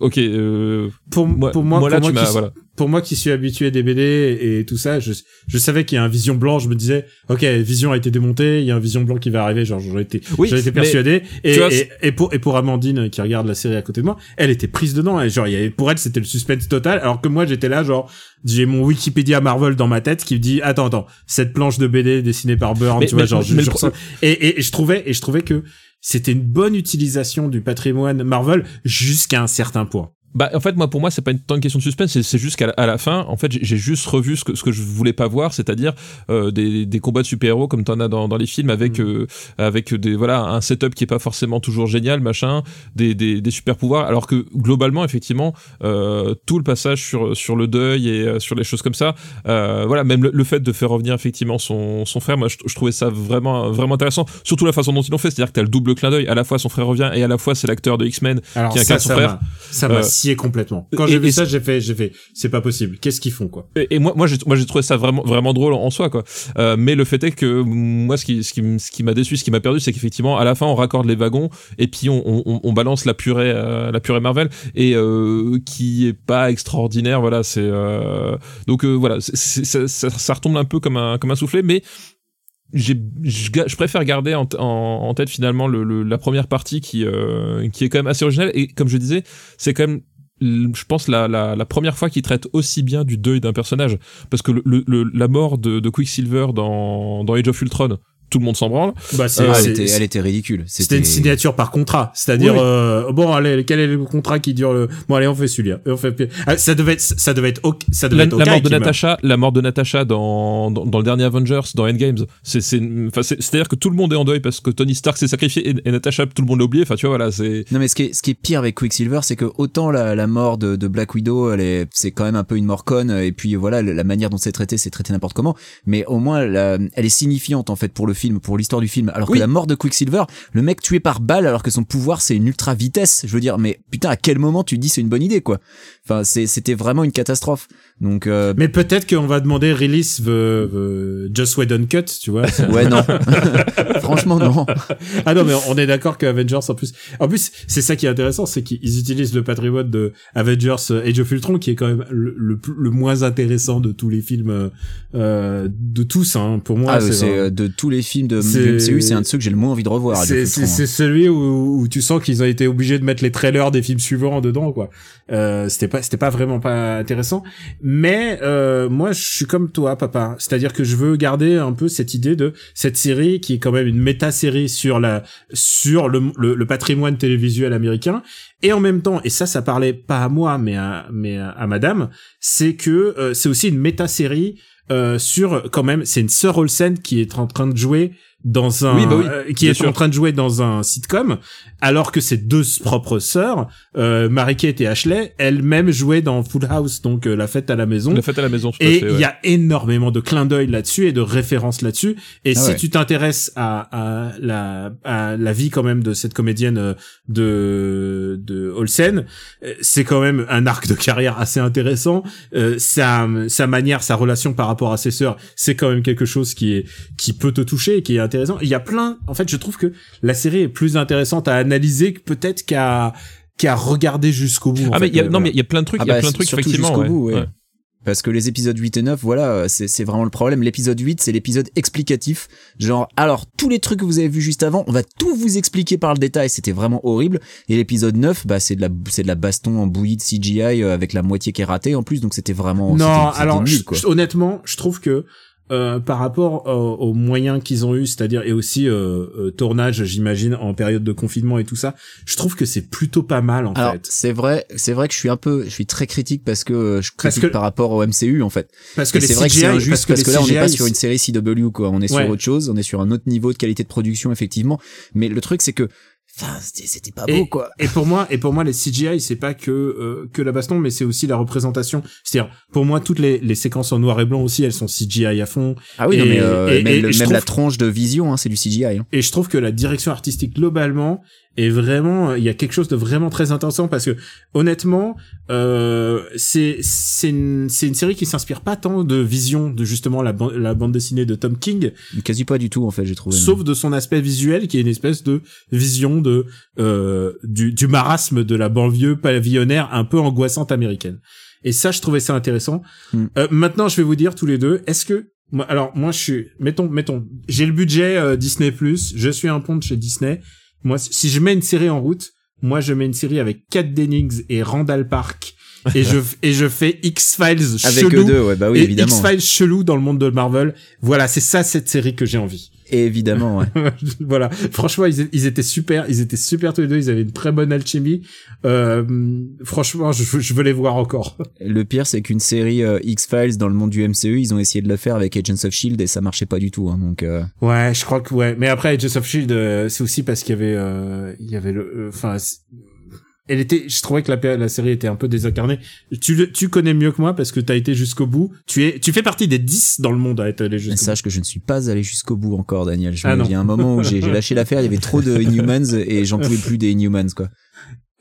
ok. Euh, Pour, moi, pour moi, là, pour tu moi m'as, qui, voilà. pour moi qui suis habitué des BD et tout ça, je, je savais qu'il y a un Vision blanc. Je me disais, ok, Vision a été démonté, il y a un Vision blanc qui va arriver. Genre, j'en étais, Oui, j'en étais mais persuadé. Et, tu vois, et, et pour et pour Amandine qui regarde la série à côté de moi, elle était prise dedans. Et genre, il y avait, pour elle, c'était le suspense total. Alors que moi, j'étais là, genre, j'ai mon Wikipédia Marvel dans ma tête qui me dit, attends, attends, cette planche de BD dessinée par Byrne, Mais- tu vois, genre, je, je ressens- et, et, et je trouvais et je trouvais que c'était une bonne utilisation du patrimoine Marvel jusqu'à un certain point. Bah, en fait, moi, pour moi, c'est pas une, tant une question de suspense, c'est- juste qu'à la, à la fin, en fait, j'ai- juste revu ce que, ce que je voulais pas voir, c'est-à-dire euh, des, des combats de super-héros comme t'en as dans, dans les films avec, euh, avec des, voilà, un setup qui est pas forcément toujours génial, machin, des, des, des super-pouvoirs, alors que globalement, effectivement, euh, tout le passage sur, sur le deuil et sur les choses comme ça, voilà, même le, le fait de faire revenir effectivement son, son frère, moi, je, je trouvais ça vraiment, vraiment intéressant, surtout la façon dont ils l'ont fait, c'est-à-dire que t'as le double clin d'œil, à la fois son frère revient et à la fois c'est l'acteur de X-Men Qui incarne son ça frère. ça scié complètement. Quand j'ai vu ça, j'ai fait, j'ai fait, c'est pas possible. Qu'est-ce qu'ils font quoi? Et, et moi, moi, j'ai, moi, j'ai trouvé ça vraiment, vraiment drôle en soi, quoi. Euh, mais le fait est que moi, ce qui, ce qui, ce qui m'a déçu, ce qui m'a perdu, c'est qu'effectivement, à la fin, on raccorde les wagons et puis on, on, on balance la purée, euh, la purée Marvel et euh, qui est pas extraordinaire. Voilà, c'est euh, donc euh, voilà, c'est- ça, ça, ça retombe un peu comme un, comme un soufflet, mais j'ai, je, je préfère garder en, en, en tête finalement le, le- la première partie qui, euh, qui est quand même assez originale et comme je disais, c'est quand même je pense la, la, première fois qu'il traite aussi bien du deuil d'un personnage. Parce que la mort de, de Quicksilver dans, dans Age of Ultron tout le monde s'en branle. Bah, c'est, Ah, c'est- elle, était, c'est- elle était ridicule. C'était une signature par contrat, c'est-à-dire Oui, euh, bon allez quel est le contrat qui dure le bon allez on fait celui-là. On fait ah, ça devait être ça devait être ok- ça devait la, être la mort de. Natasha la mort de Natasha dans, dans, dans le dernier Avengers dans Endgames. C'est c'est enfin c'est c'est à dire que tout le monde est en deuil parce que Tony Stark s'est sacrifié et, et Natasha tout le monde l'a oublié. Enfin tu vois voilà c'est Non mais ce qui est, ce qui est pire avec Quicksilver, c'est que autant la, la mort de, de Black Widow, elle est, c'est quand même un peu une mort conne, et puis voilà, la manière dont c'est traité, c'est traité n'importe comment, mais au moins, la- elle est signifiante en fait pour le film, pour l'histoire du film. Alors Oui. que la mort de Quicksilver, le mec tué par balle, alors que son pouvoir c'est une ultra vitesse. Je veux dire, mais putain, à quel moment tu dis c'est une bonne idée quoi? Enfin, c'était vraiment une catastrophe. Donc euh, mais peut-être qu'on va demander release the, the Just Whedon cut tu vois ouais non, franchement non. ah non mais on est d'accord que Avengers en plus en plus c'est ça qui est intéressant c'est qu'ils utilisent le patrimoine de Avengers euh, Age of Ultron qui est quand même le, le, le moins intéressant de tous les films euh, euh, de tous hein pour moi Ah, c'est euh, de tous les films de MCU, c'est un de ceux que j'ai le moins envie de revoir. C'est hein. celui où, où tu sens qu'ils ont été obligés de mettre les trailers des films suivants dedans, quoi. Euh, c'était pas, c'était pas vraiment pas intéressant. Mais euh, moi, je suis comme toi, papa. C'est-à-dire que je veux garder un peu cette idée de cette série qui est quand même une méta-série sur la, sur le, le, le patrimoine télévisuel américain. Et en même temps, et ça, ça parlait pas à moi, mais à, mais à, à Madame, c'est que euh, c'est aussi une méta-série sur quand même, c'est une sœur Olsen qui est en train de jouer dans un Oui, bah oui, euh, qui est sûr. en train de jouer dans un sitcom alors que ses deux propres sœurs euh, Mary-Kate et Ashley elles-mêmes jouaient dans Full House donc euh, la fête à la maison la fête à la maison tout et il ouais. y a énormément de clins d'œil là-dessus et de références là-dessus. Et Ah si ouais. tu t'intéresses à, à la à la vie quand même de cette comédienne euh, de de Olsen, euh, c'est quand même un arc de carrière assez intéressant. Euh, sa sa manière, sa relation par rapport à ses sœurs, c'est quand même quelque chose qui est qui peut te toucher et qui est intéressant. Il y a plein. En fait, je trouve que la série est plus intéressante à analyser que peut-être qu'à qu'à regarder jusqu'au bout. ah mais fait. il y a, Euh, non mais il y a plein de trucs Ah il y a bah, plein de trucs surtout effectivement jusqu'au ouais. bout, ouais. Ouais. Parce que les épisodes 8 et 9, voilà, c'est c'est vraiment le problème. L'épisode 8, c'est l'épisode explicatif. Genre, alors, tous les trucs que vous avez vus juste avant, on va tout vous expliquer par le détail. C'était vraiment horrible. Et l'épisode 9, bah, c'est de la, c'est de la baston en bouillie de CGI euh, avec la moitié qui est ratée en plus. Donc c'était vraiment, Non, alors nul, quoi. honnêtement, je trouve que euh, par rapport euh, aux moyens qu'ils ont eu, c'est-à-dire et aussi euh, euh, tournage, j'imagine en période de confinement et tout ça, je trouve que c'est plutôt pas mal en Alors fait. c'est vrai, c'est vrai que je suis un peu, je suis très critique parce que euh, je Parce critique que- par rapport au MCU en fait. Parce que c'est vrai que c'est injuste parce que, là on n'est pas sur une série CW quoi, on est Ouais. sur autre chose, on est sur un autre niveau de qualité de production effectivement. Mais le truc c'est que, enfin c'était pas beau quoi. Et pour moi, et pour moi, les CGI, c'est pas que euh, que la baston, mais c'est aussi la représentation. C'est-à-dire, pour moi, toutes les, les séquences en noir et blanc aussi, elles sont CGI à fond. Ah oui Et- non mais euh, et- même, et le- la tronche de vision hein, c'est du CGI. Hein. Et je trouve que la direction artistique globalement est vraiment, il y a quelque chose de vraiment très intéressant parce que honnêtement, euh, c'est c'est une une série qui s'inspire pas tant de vision de justement la, ban- la bande dessinée de Tom King, Quasi pas du tout en fait j'ai trouvé. sauf de son aspect visuel qui est une espèce de vision de euh, du, du marasme de la banlieue pavillonnaire un peu angoissante américaine. Et ça, je trouvais ça intéressant. Mm. Euh, maintenant, je vais vous dire tous les deux, est-ce que alors moi, je suis, mettons, mettons, j'ai le budget euh, Disney je suis un pont de chez Disney. Moi, si je mets une série en route, moi, je mets une série avec Kat Dennings et Randall Park. Et je, et je fais X-Files Avec chelou. eux deux ouais bah oui et évidemment. X-Files chelou dans le monde de Marvel. Voilà, c'est ça cette série que j'ai envie. Évidemment ouais. voilà. Franchement, ils, ils étaient super. Ils étaient super tous les deux. Ils avaient une très bonne alchimie. Euh, franchement, je, veux- je veux les voir encore. Le pire c'est qu'une série euh, X-Files dans le monde du MCU ils ont essayé de le faire avec Agents of Shield et ça marchait pas du tout hein, donc. euh, Ouais, je crois que ouais. Mais après, Agents of Shield, euh, c'est aussi parce qu'il y avait, euh, il y avait le, enfin, elle était, je trouvais que la, la série était un peu désincarnée. Tu, le- tu connais mieux que moi parce que t'as été jusqu'au bout. Tu es, tu fais partie des 10 dans le monde à être allé jusqu'au bout. Sache que je ne suis pas allé jusqu'au bout encore, Daniel. Je Ah me- il y a un moment où j'ai lâché l'affaire, il y avait trop de Inhumans et j'en pouvais plus des Inhumans, quoi.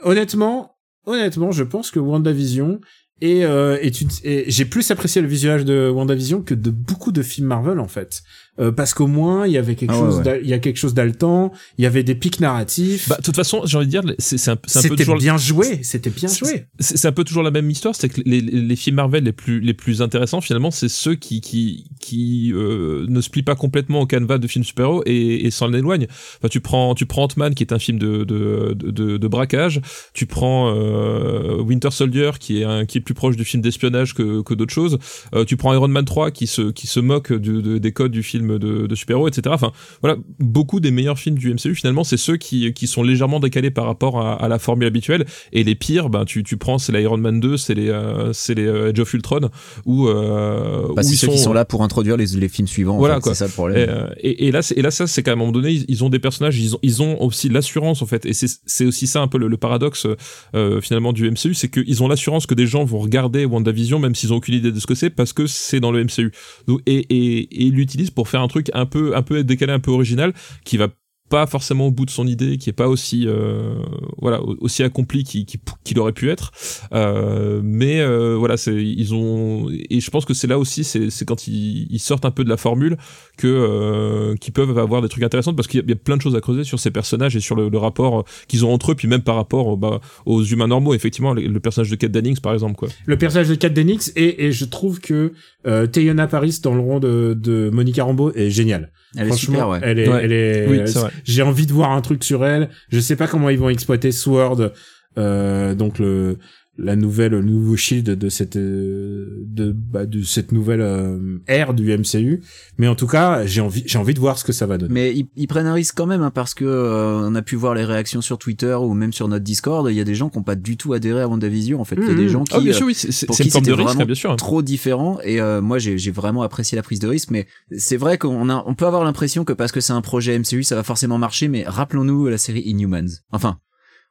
Honnêtement, honnêtement, je pense que WandaVision et, euh, et, tu- et j'ai plus apprécié le visionnage de WandaVision que de beaucoup de films Marvel en fait, Euh, parce qu'au moins il y avait quelque Ah chose, ouais. il y a quelque chose d'altant, il y avait des pics narratifs. Bah, de toute façon, j'ai envie de dire, c'est un, peu c'était toujours. bien joué, c'était bien joué. C'est un peu toujours la même histoire, c'est que les, les, les films Marvel les plus les plus intéressants finalement, c'est ceux qui qui qui euh, ne se plient pas complètement au canevas de films super-héros et, et s'en éloignent. Enfin, tu prends tu prends Ant-Man qui est un film de de de, de, de braquage, tu prends euh, Winter Soldier qui est un qui est plus proche du film d'espionnage que que d'autres choses. Euh, tu prends Iron Man 3 qui se qui se moque du, de- des codes du film de, de super-héros, etc. Enfin, voilà, beaucoup des meilleurs films du MCU finalement, c'est ceux qui qui sont légèrement décalés par rapport à, à la formule habituelle. Et les pires, ben tu tu prends c'est l'Iron Man 2, c'est les euh, c'est les euh, Age of Ultron où euh, Bah, où ils ceux sont qui sont là pour introduire les, les films suivants. en Voilà, fait, quoi. C'est ça le et, problème. euh, et, et là, c'est- et là, ça, c'est qu'à un moment donné, ils, ils ont des personnages, ils ont, ils ont aussi l'assurance en fait, et c'est c'est aussi ça un peu le, le paradoxe euh, finalement du MCU, c'est qu'ils ont l'assurance que des gens vont regarder WandaVision même s'ils ont aucune idée de ce que c'est, parce que c'est dans le MCU. Donc, et, et, et ils l'utilisent pour faire un truc un peu, un peu décalé, un peu original, qui va pas forcément au bout de son idée, qui est pas aussi euh, voilà au- aussi accompli qu'il qu'il aurait pu être. Euh, mais euh, voilà, c'est ils ont et je pense que c'est là aussi c'est quand ils sortent un peu de la formule que euh, qu'ils peuvent avoir des trucs intéressants parce qu'il y, a- il y a plein de choses à creuser sur ces personnages et sur le, le rapport euh, qu'ils ont entre eux, puis même par rapport euh, bah, aux humains normaux. Effectivement, le, le personnage de Kate Dennings par exemple quoi. Le personnage de Kat Dennings et, et je trouve que euh, Teyona Paris dans le rôle de, de Monica Rambeau est géniale. Elle est Franchement, super, ouais. elle est, Ouais. elle est. Oui, vrai. J'ai envie de voir un truc sur elle. Je sais pas comment ils vont exploiter Sword, euh, donc le la nouvelle, le nouveau shield de cette euh, de bah, de cette nouvelle euh, ère du MCU. Mais en tout cas, j'ai envie j'ai envie de voir ce que ça va donner. Mais ils, ils prennent un risque quand même hein, parce que euh, on a pu voir les réactions sur Twitter ou même sur notre Discord. Il y a des gens qui ont pas du tout adhéré à WandaVision. En fait, il y a des gens qui Ah bien euh, sûr oui, c'est pour c'est qui une forme de c'était risque vraiment hein, bien sûr. trop différent et euh, moi j'ai j'ai vraiment apprécié la prise de risque mais c'est vrai qu'on a on peut avoir l'impression que parce que c'est un projet MCU ça va forcément marcher mais rappelons-nous la série Inhumans enfin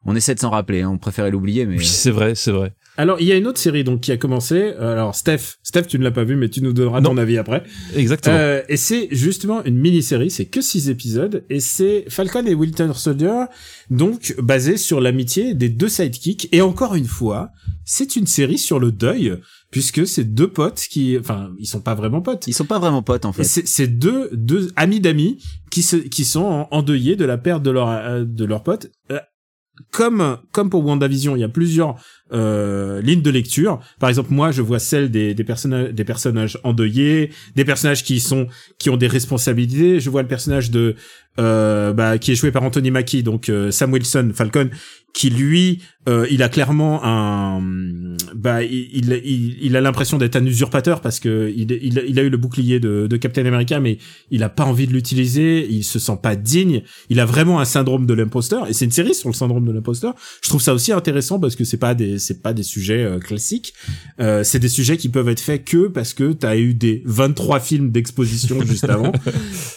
on essaie de s'en rappeler hein, on préférait l'oublier mais Oui, c'est vrai, c'est vrai. Alors il y a une autre série donc qui a commencé. Euh, Alors Steph, Steph, tu ne l'as pas vu, mais tu nous donneras ton avis après. Exactement. Euh, et c'est justement une mini-série, c'est que six épisodes, et c'est Falcon et Winter Soldier, donc basé sur l'amitié des deux sidekicks. Et encore une fois, c'est une série sur le deuil, puisque c'est deux potes qui, enfin, ils sont pas vraiment potes. ils sont pas vraiment potes en fait c'est deux deux amis d'amis qui se qui sont en- endeuillés de la perte de leur euh, de leur pote. Comme comme pour WandaVision, il y a plusieurs euh, lignes de lecture. Par exemple, moi, je vois celle des des personnages des personnages endeuillés, des personnages qui sont qui ont des responsabilités. Je vois le personnage de euh, bah, qui est joué par Anthony Mackie, donc euh, Sam Wilson Falcon, qui lui, euh, il a clairement un, bah, il, il, il- a l'impression d'être un usurpateur parce que il, il, il a eu le bouclier de, de Captain America, mais il a pas envie de l'utiliser, il se sent pas digne, il a vraiment un syndrome de l'imposteur, et c'est une série sur le syndrome de l'imposteur. Je trouve ça aussi intéressant parce que c'est pas des, c'est pas des sujets euh, classiques, euh, c'est des sujets qui peuvent être faits que parce que t'as eu des 23 films d'exposition juste avant.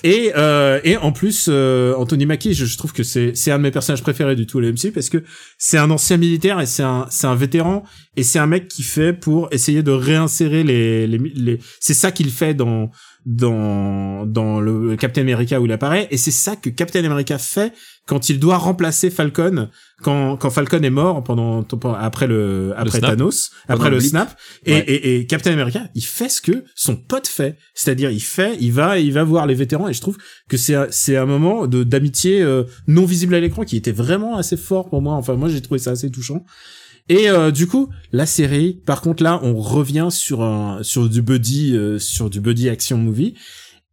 Et, euh, et en plus, euh, Anthony Mackie, je, je trouve que c'est c'est un de mes personnages préférés du tout le MCU parce que c'est un ancien militaire et c'est un c'est un vétéran et c'est un mec qui fait pour essayer de réinsérer les les, les c'est ça qu'il fait dans dans dans le Captain America où il apparaît et c'est ça que Captain America fait quand il doit remplacer Falcon quand quand Falcon est mort pendant après le après snap. Thanos après le le snap et, Ouais. et, et Captain America il fait ce que son pote fait c'est-à-dire il fait il va il va voir les vétérans et je trouve que c'est un- c'est un moment de d'amitié euh, non visible à l'écran qui était vraiment assez fort pour moi enfin moi j'ai trouvé ça assez touchant et euh, du coup, la série, par contre là, on revient sur un sur du buddy euh, sur du buddy action movie.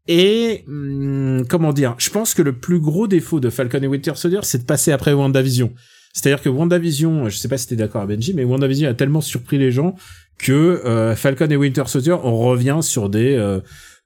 Et hum, comment dire, je pense que le plus gros défaut de Falcon et Winter Soldier, c'est de passer après WandaVision. C'est-à-dire que WandaVision, je sais pas si t'es d'accord avec Benji, mais WandaVision a tellement surpris les gens que euh, Falcon et Winter Soldier, on revient sur des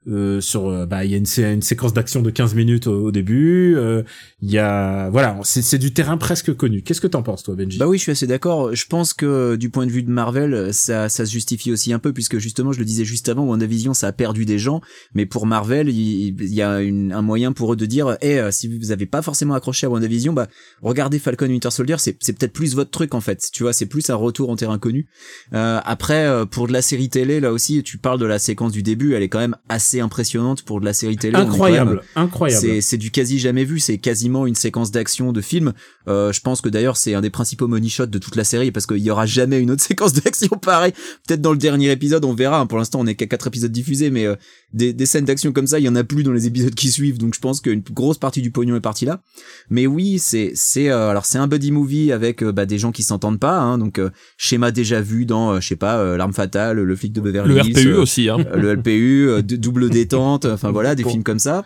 euh, euh, sur euh, bah il y a une, sé- une séquence d'action de 15 minutes au, début euh, il y a voilà c'est du terrain presque connu qu'est-ce que t'en penses toi Benji? Bah oui, je suis assez d'accord. Je pense que du point de vue de Marvel, ça, ça se justifie aussi un peu puisque justement, je le disais juste avant, WandaVision, ça a perdu des gens. Mais pour Marvel, il, y a un moyen pour eux de dire, eh, euh, si vous avez pas forcément accroché à WandaVision, bah regardez Falcon Winter Soldier, c'est c'est peut-être plus votre truc en fait. Tu vois, c'est plus un retour en terrain connu. Euh, après, euh, pour de la série télé, là aussi, tu parles de la séquence du début, elle est quand même assez assez impressionnante pour de la série télé. Même- Incroyable, incroyable. C'est, c'est du quasi jamais vu, c'est quasiment une séquence d'action de film. Euh, je pense que d'ailleurs c'est un des principaux money shots de toute la série parce qu'il y aura jamais une autre séquence d'action pareille. Peut-être dans le dernier épisode, on verra. hein. Pour l'instant, on est qu'à quatre épisodes diffusés, mais euh, des, des scènes d'action comme ça, il y en a plus dans les épisodes qui suivent. Donc je pense qu'une grosse partie du pognon est partie là. Mais oui, c'est c'est euh, alors c'est un buddy movie avec euh, bah, des gens qui s'entendent pas. Hein, donc euh, schéma déjà vu dans euh, je sais pas euh, l'arme fatale, le flic de Beverly Le Hills, RPU euh, aussi, hein. euh, le LPU, euh, double détente, enfin voilà, des Bon. films comme ça.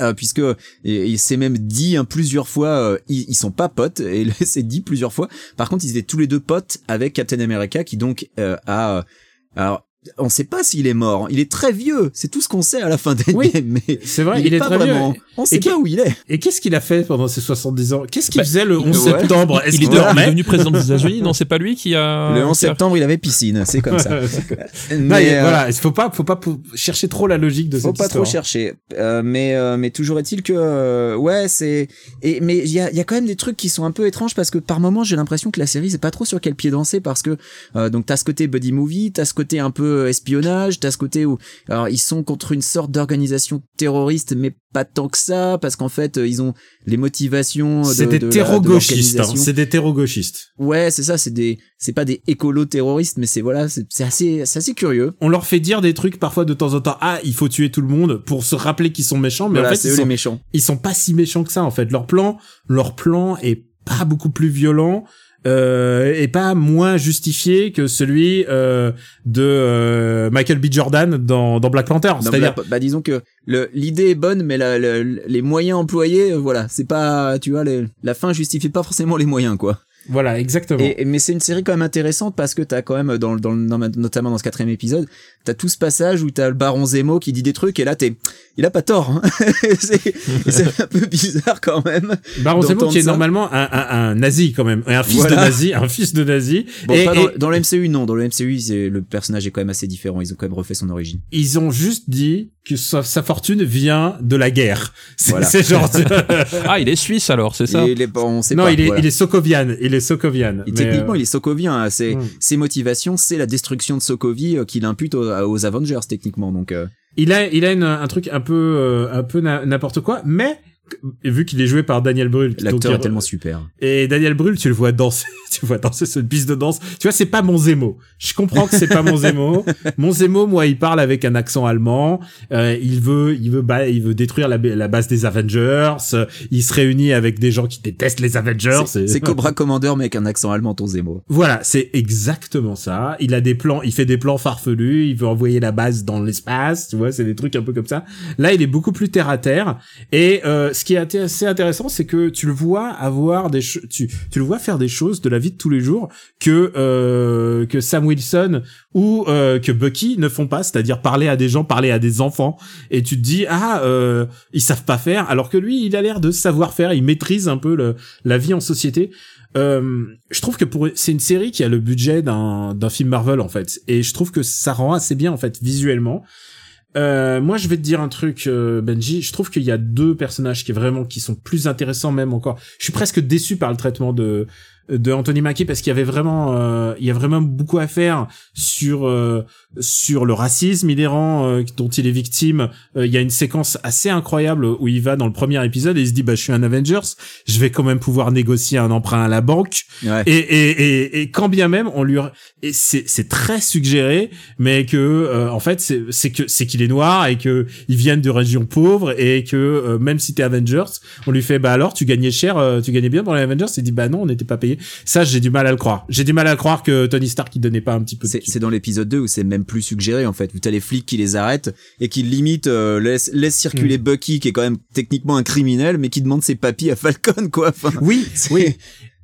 Euh, puisque et, et c'est même dit hein, plusieurs fois, euh, ils, ils sont pas potes et c'est dit plusieurs fois. Par contre, ils étaient tous les deux potes avec Captain America qui donc euh, a euh, alors on sait pas s'il est mort. Il est très vieux. C'est tout ce qu'on sait à la fin d'Endgame. Oui, mais C'est vrai, il, il, est, est pas très vraiment. vieux. On sait Et pas où il est. Et qu'est-ce qu'il a fait pendant ses 70 ans? Qu'est-ce qu'il Bah, faisait le 11 ouais. septembre? Est-ce Il est, devenu président des États-Unis. Non, c'est pas lui qui a. le 11 qui a- septembre, il avait piscine. C'est comme ça. Mais, il- euh, voilà, il faut pas, faut pas chercher trop la logique de faut cette pas histoire. trop chercher Euh, mais euh, mais toujours est-il que euh, ouais c'est et mais il y a il y a quand même des trucs qui sont un peu étranges parce que par moments j'ai l'impression que la série c'est pas trop sur quel pied danser parce que euh, donc t'as ce côté buddy movie t'as ce côté un peu espionnage t'as ce côté où alors ils sont contre une sorte d'organisation terroriste mais pas tant que ça parce qu'en fait euh, ils ont les motivations de, C'est des de terro-gauchistes. hein. C'est des terro-gauchistes. ouais c'est ça c'est des c'est pas des écolos terroristes mais c'est voilà c'est assez c'est assez curieux On leur fait dire des trucs parfois de temps en temps. Ah, il faut tuer tout le monde pour se rappeler qu'ils sont méchants. Mais voilà en fait, c'est ils eux les sont, méchants ils sont pas si méchants que ça. En fait, leur plan, leur plan est pas beaucoup plus violent. Euh, et pas moins justifié que celui euh, de euh, Michael B. Jordan dans, dans Black Panther. C'est-à-dire, bah, bah, disons que l'idée est bonne, mais la, la- les moyens employés, euh, voilà, c'est pas, tu vois, les- la fin justifie pas forcément les moyens, quoi. Voilà, exactement. Et, mais c'est une série quand même intéressante parce que t'as quand même dans, dans, notamment dans ce quatrième épisode, t'as tout ce passage où t'as le Baron Zemo qui dit des trucs et là t'es, il a pas tort. Hein. c'est un peu bizarre quand même. Baron Zemo qui est normalement un, un, un nazi quand même, un fils de nazi, un fils de nazi. Bon, et, pas dans, et dans le MCU non, dans le MCU le personnage est quand même assez différent. Ils ont quand même refait son origine. ils ont juste dit que sa, sa fortune vient de la guerre. C'est Voilà. c'est genre. Ah, il est suisse alors, c'est ça? Les, bon, on sait non, pas. il est, voilà. il est Sokovian. Il est Sokovian. Et mais, techniquement, euh, il est Sokovien. hein. Ses, Hmm. ses motivations, c'est la destruction de Sokovie euh, qu'il impute aux, aux Avengers, techniquement. Donc, euh, il a, il a une- un truc un peu, euh, un peu n'importe quoi, mais vu qu'il est joué par Daniel Brühl, l'acteur est tellement super. et Daniel Brühl, tu le vois danser, tu vois danser cette piste de danse. Tu vois, c'est pas mon Zemo. Je comprends que c'est pas mon Zemo. Mon Zemo, moi, il parle avec un accent allemand. Euh, il veut, il veut, ba- il veut détruire la, la base des Avengers. Il se réunit avec des gens qui détestent les Avengers. C'est c'est Cobra Commander, mais avec un accent allemand, ton Zemo. Voilà, c'est exactement ça. Il a des plans, il fait des plans farfelus, il veut envoyer la base dans l'espace, tu vois, c'est des trucs un peu comme ça. Là, il est beaucoup plus terre à terre. Et euh, ce qui est assez intéressant, c'est que tu le vois avoir des, tu, tu le vois faire des choses de la vie de tous les jours que euh, que Sam Wilson ou euh, que Bucky ne font pas, c'est-à-dire parler à des gens, parler à des enfants. Et tu te dis ah, euh, ils savent pas faire, alors que lui, il a l'air de savoir faire, il maîtrise un peu la vie en société. Euh, je trouve que pour c'est une série qui a le budget d'un d'un film Marvel en fait et je trouve que ça rend assez bien en fait visuellement. Euh, moi je vais te dire un truc euh, Benji, je trouve qu'il y a deux personnages qui vraiment sont plus intéressants même encore. Je suis presque déçu par le traitement de de Anthony Mackie parce qu'il y avait vraiment euh, il y a vraiment beaucoup à faire sur euh, sur le racisme inhérent euh, dont il est victime. Euh, il y a une séquence assez incroyable où il va dans le premier épisode et il se dit bah je suis un Avengers, je vais quand même pouvoir négocier un emprunt à la banque. Ouais. et, et, et, et quand bien même on lui et c'est c'est très suggéré mais que euh, en fait c'est c'est que c'est qu'il est noir et que ils viennent de régions pauvres et que euh, même si t'es Avengers on lui fait bah alors tu gagnais cher euh, tu gagnais bien pour les Avengers? Il dit bah non on n'était pas payé. Ça j'ai du mal à le croire. J'ai du mal à croire que Tony Stark il donnait pas un petit peu c'est dans l'épisode 2 où c'est même plus suggéré en fait, où t'as les flics qui les arrêtent et qui limite euh, laissent, laissent circuler Mm. Bucky qui est quand même techniquement un criminel mais qui demande ses papiers à Falcon quoi. Enfin, oui oui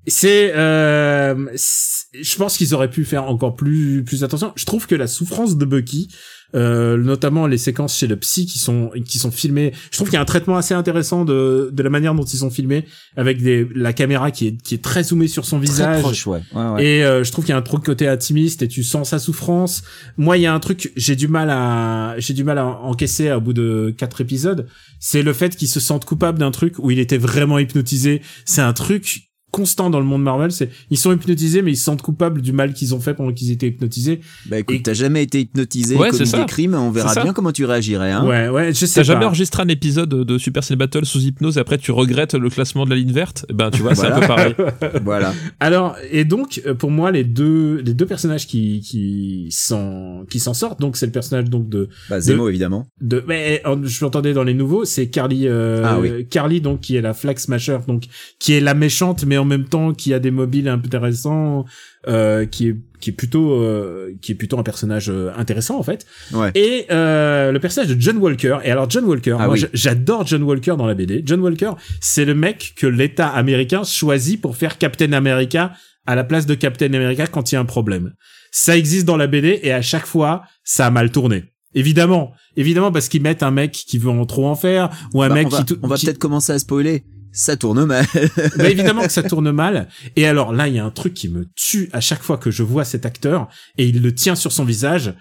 c'est euh, je pense qu'ils auraient pu faire encore plus plus attention je trouve que la souffrance de Bucky euh, notamment les séquences chez le psy qui sont qui sont filmées je trouve qu'il y a un traitement assez intéressant de de la manière dont ils sont filmés avec des la caméra qui est qui est très zoomée sur son Très visage proche, ouais. ouais, ouais. et euh, je trouve qu'il y a un de côté intimiste et tu sens sa souffrance. Moi, il y a un truc, j'ai du mal à, j'ai du mal à encaisser au bout de quatre épisodes. C'est le fait qu'il se sente coupable d'un truc où il était vraiment hypnotisé. C'est un truc constant dans le monde Marvel. C'est ils sont hypnotisés, mais ils se sentent coupables du mal qu'ils ont fait pendant qu'ils étaient hypnotisés. Bah écoute, Et- t'as jamais été hypnotisé, Ouais, commis c'est ça. des crimes, on verra bien comment tu réagirais. Hein. Ouais, ouais, je sais T'as jamais enregistré un épisode de Super Cine Battle sous hypnose et après tu regrettes le classement de la ligne verte? Eh Ben tu vois, c'est un peu pareil. Voilà. Alors et donc euh, pour moi les deux les deux personnages qui qui s'en qui s'en sortent donc c'est le personnage donc de Bah Zemo évidemment. de mais je l'entendais dans les nouveaux c'est Carly euh, Ah oui. Carly donc qui est la Flag Smasher donc qui est la méchante mais en même temps qui a des mobiles intéressants euh, qui est qui est plutôt euh, qui est plutôt un personnage euh, intéressant en fait Ouais. et euh, le personnage de John Walker et alors John Walker Ah moi oui. j'adore John Walker dans la BD John Walker c'est le mec que l'État américain choisit pour faire Captain America à la place de Captain America quand il y a un problème ça existe dans la BD et à chaque fois ça a mal tourné évidemment évidemment parce qu'ils mettent un mec qui veut en trop en faire ou un Bah, mec on va, qui on va qui- peut-être commencer à spoiler. Ça tourne mal. bah, évidemment que ça tourne mal. Et alors là, il y a un truc qui me tue à chaque fois que je vois cet acteur et il le tient sur son visage.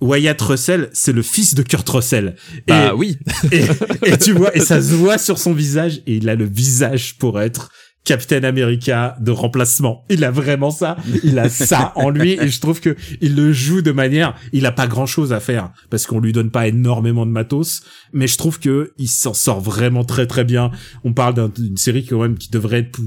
Wyatt Russell, c'est le fils de Kurt Russell. Et, Bah oui. et, et tu vois, et ça se voit sur son visage et il a le visage pour être Captain America de remplacement. Il a vraiment ça. Il a ça en lui et je trouve que il le joue de manière, il a pas grand chose à faire parce qu'on lui donne pas énormément de matos, mais je trouve que il s'en sort vraiment très très bien. On parle d'un- d'une série quand même qui devrait être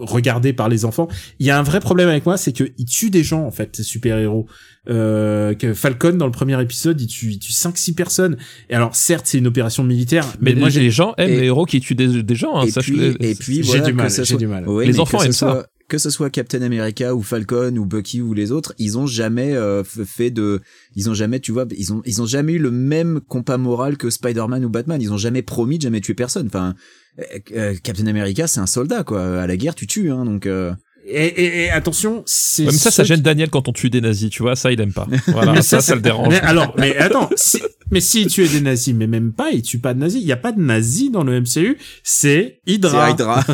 regardée par les enfants. Il y a un vrai problème avec moi, c'est que il tue des gens en fait, ces super-héros. Euh, que Falcon dans le premier épisode, il tue, il tue 5-6 personnes. Et alors certes, c'est une opération militaire, Mais, mais, moi j'ai les gens aiment et- les héros qui tuent des, des gens. Hein, et, sache puis, le- et puis j'ai voilà, du mal, que ce j'ai soit- du mal. Ouais, Les enfants aiment ça. soit- Que ce soit Captain America ou Falcon ou Bucky ou les autres, ils ont jamais euh, fait de, ils ont jamais, tu vois, ils ont, ils ont jamais eu le même compas moral que Spider-Man ou Batman. Ils ont jamais promis de jamais tuer personne. Enfin, euh, euh, Captain America, c'est un soldat quoi. À la guerre, tu tues, hein. Donc, euh, Et, et, et attention, c'est Même ça, ça gêne Daniel quand on tue des nazis, tu vois, ça il aime pas. Voilà, Mais ça, ça, le dérange. Mais alors, mais attends, si, mais si tu es des nazis, mais même pas, il tue pas de nazis. Il y a pas de nazis dans le MCU. C'est c'est Hydra. Hydra.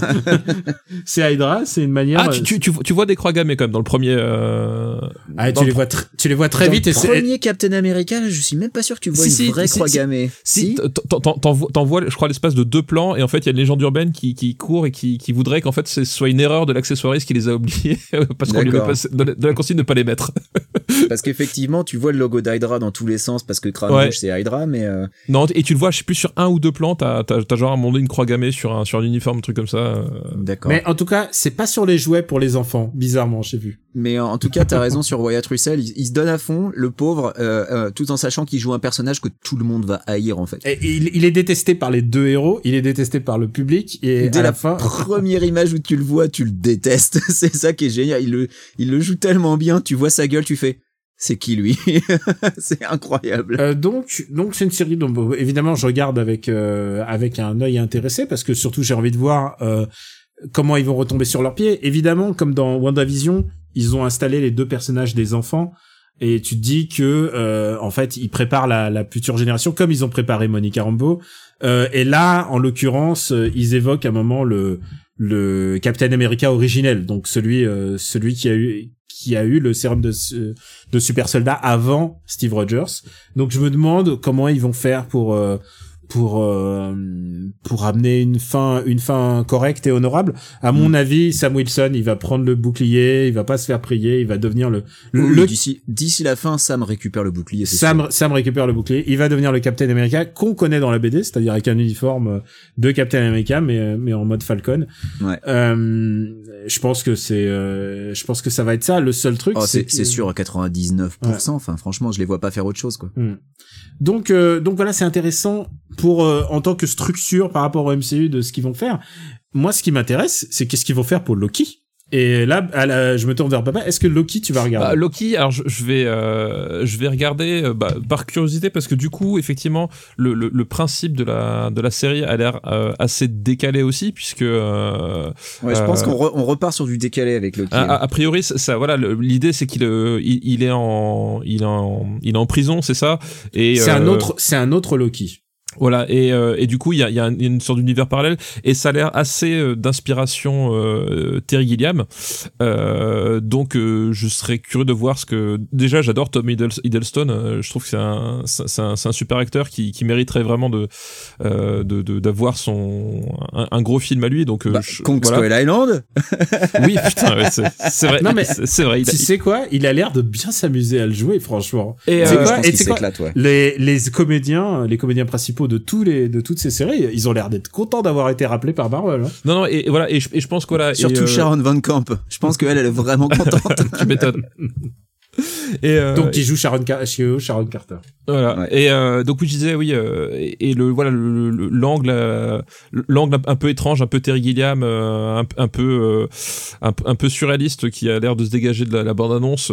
C'est Hydra. C'est une manière. Ah, tu, tu, tu, tu vois des croix gammées quand même dans le premier. Euh... Ah, tu le les vois, tu les vois très Dans vite le et c'est. premier Captain America, je suis même pas sûr que tu vois Si, une si, vraie si, croix si. gammée. Si, t'en- t'en- t'en vois- t'en vois, je crois, l'espace de deux plans, et en fait, il y a une légende urbaine qui, qui court et qui, qui voudrait qu'en fait, ce soit une erreur de l'accessoiriste qui les a oubliés, parce qu'on lui met pas, de, la- de la consigne de pas les mettre. Parce qu'effectivement, tu vois le logo d'Hydra dans tous les sens parce que Crâne Ouais. C'est Hydra, mais euh, Non, et tu le vois, je sais plus, sur un ou deux plans, t'as, t'as, t'as genre à un moment donné une croix gammée sur un, sur un uniforme, un truc comme ça. euh. d'accord. Mais en tout cas, c'est pas sur les jouets pour les enfants. Bizarrement, j'ai vu. Mais en tout cas, t'as raison sur Wyatt Russell. Il, il se donne à fond, le pauvre, euh, euh, tout en sachant qu'il joue un personnage que tout le monde va haïr en fait. Et il, il est détesté par les deux héros. Il est détesté par le public et Dès à la, la fin. première image où tu le vois, tu le détestes. c'est ça qui est génial. Il le, il le joue tellement bien. Tu vois sa gueule, tu fais, c'est qui lui? C'est incroyable. Euh, donc, donc c'est une série dont évidemment je regarde avec euh, avec un œil intéressé parce que surtout j'ai envie de voir euh, comment ils vont retomber sur leurs pieds. Évidemment, comme dans WandaVision, ils ont installé les deux personnages des enfants et tu te dis que euh, en fait ils préparent la, la future génération comme ils ont préparé Monica Rambeau. Euh, et là, en l'occurrence, euh, ils évoquent à un moment le le Captain America originel, donc celui euh, celui qui a eu qui a eu le sérum de de super soldat avant Steve Rogers. Donc je me demande comment ils vont faire pour euh, pour euh, pour amener une fin une fin correcte et honorable. À mon Mm. avis, Sam Wilson, il va prendre le bouclier, il va pas se faire prier, il va devenir le le, Oui, le- D'ici, d'ici la fin, Sam récupère le bouclier. c'est sûr. Sam, Sam récupère le bouclier, il va devenir le Captain America qu'on connaît dans la BD, c'est-à-dire avec un uniforme de Captain America, mais mais en mode Falcon. Ouais. Euh, je pense que c'est, euh, je pense que ça va être ça. Le seul truc, Oh, c'est, c'est sûr à 99%. Enfin, franchement, je les vois pas faire autre chose, quoi. Hmm. Donc, euh, donc voilà, c'est intéressant pour euh, en tant que structure par rapport au MCU de ce qu'ils vont faire. Moi, ce qui m'intéresse, c'est qu'est-ce qu'ils vont faire pour Loki. Et là, à la- je me tourne vers papa. Est-ce que Loki, tu vas regarder? Bah, Loki, alors je, je vais, euh, je vais regarder euh, bah, par curiosité parce que du coup, effectivement, le, le, le principe de la, de la série a l'air euh, assez décalé aussi puisque euh, Ouais, je pense Euh, qu'on re- on repart sur du décalé avec Loki. a, a- a priori, ça, ça, voilà, l'idée c'est qu'il euh, il, il est en, il est en, il est en prison, c'est ça? Et C'est un autre, c'est un autre Loki. Voilà, et, euh, et du coup, il y a, y a une sorte d'univers parallèle, et ça a l'air assez euh, d'inspiration euh, Terry Gilliam. Euh, donc, euh, je serais curieux de voir ce que. Déjà, j'adore Tom Hiddles- Hiddleston. euh, je trouve que c'est un, c'est un, c'est un super acteur qui, qui mériterait vraiment de euh, de- de- d'avoir son un, un gros film à lui. Donc, euh, Bah, je- Kong voilà. Skull Island Oui, putain, ouais, c'est vrai. Non, mais c'est vrai. il a- Tu sais quoi? Il a l'air de bien s'amuser à le jouer, franchement. et, C'est euh, quoi? Je pense Et quoi? ouais. Les, les comédiens, les comédiens principaux de tous les, de toutes ces séries, ils ont l'air d'être contents d'avoir été rappelés par Marvel. hein. non, non, et, et voilà, et je, et je pense que voilà. et, Surtout euh, Sharon Van Camp. Je pense qu'elle, elle est vraiment contente. Tu m'étonnes. Et euh, Donc, qui joue Sharon, Car- chez Sharon Carter. Voilà. Ouais. Et euh, donc oui, je disais oui. euh, et, et le voilà le- le- l'angle euh, l'angle un peu étrange, un peu Terry Gilliam, euh, un, un peu euh, un, peu- un peu surréaliste qui a l'air de se dégager de la, la bande annonce.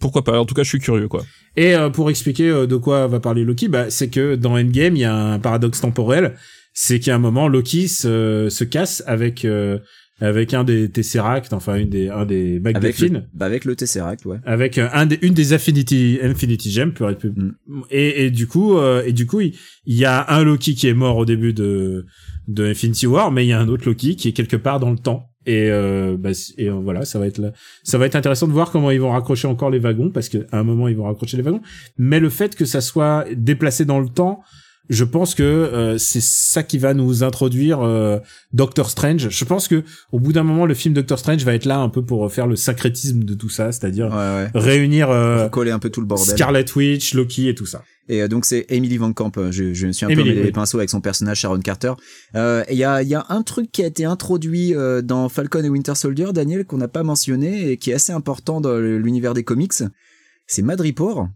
pourquoi pas En tout cas, je suis curieux quoi. Et euh, pour expliquer euh, de quoi va parler Loki, bah, c'est que dans Endgame, il y a un paradoxe temporel. C'est qu'à un moment, Loki se, se casse avec euh, avec un des Tesseract, enfin une des un des avec, MacGuffin, le, bah, avec le Tesseract, ouais. avec euh, un des, une des Affinity Infinity Gems être plus- Mm. et, et du coup euh, et du coup il, il y a un Loki qui est mort au début de de Infinity War mais il y a un autre Loki qui est quelque part dans le temps et euh, bah, et euh, voilà ça va être là ça va être intéressant de voir comment ils vont raccrocher encore les wagons parce qu'à un moment ils vont raccrocher les wagons mais le fait que ça soit déplacé dans le temps je pense que euh, c'est ça qui va nous introduire euh, Doctor Strange. Je pense que au bout d'un moment, le film Doctor Strange va être là un peu pour faire le syncrétisme de tout ça, c'est-à-dire Ouais, ouais. réunir euh, Coller un peu tout le bordel. Scarlet Witch, Loki et tout ça. Et euh, donc c'est Emily Van Camp. euh, Je, je me suis un peu mêlé oui. les pinceaux avec son personnage Sharon Carter. Euh, Il y, a, y a un truc qui a été introduit euh, dans Falcon et Winter Soldier, Daniel, qu'on n'a pas mentionné et qui est assez important dans l'univers des comics. C'est Madripoor.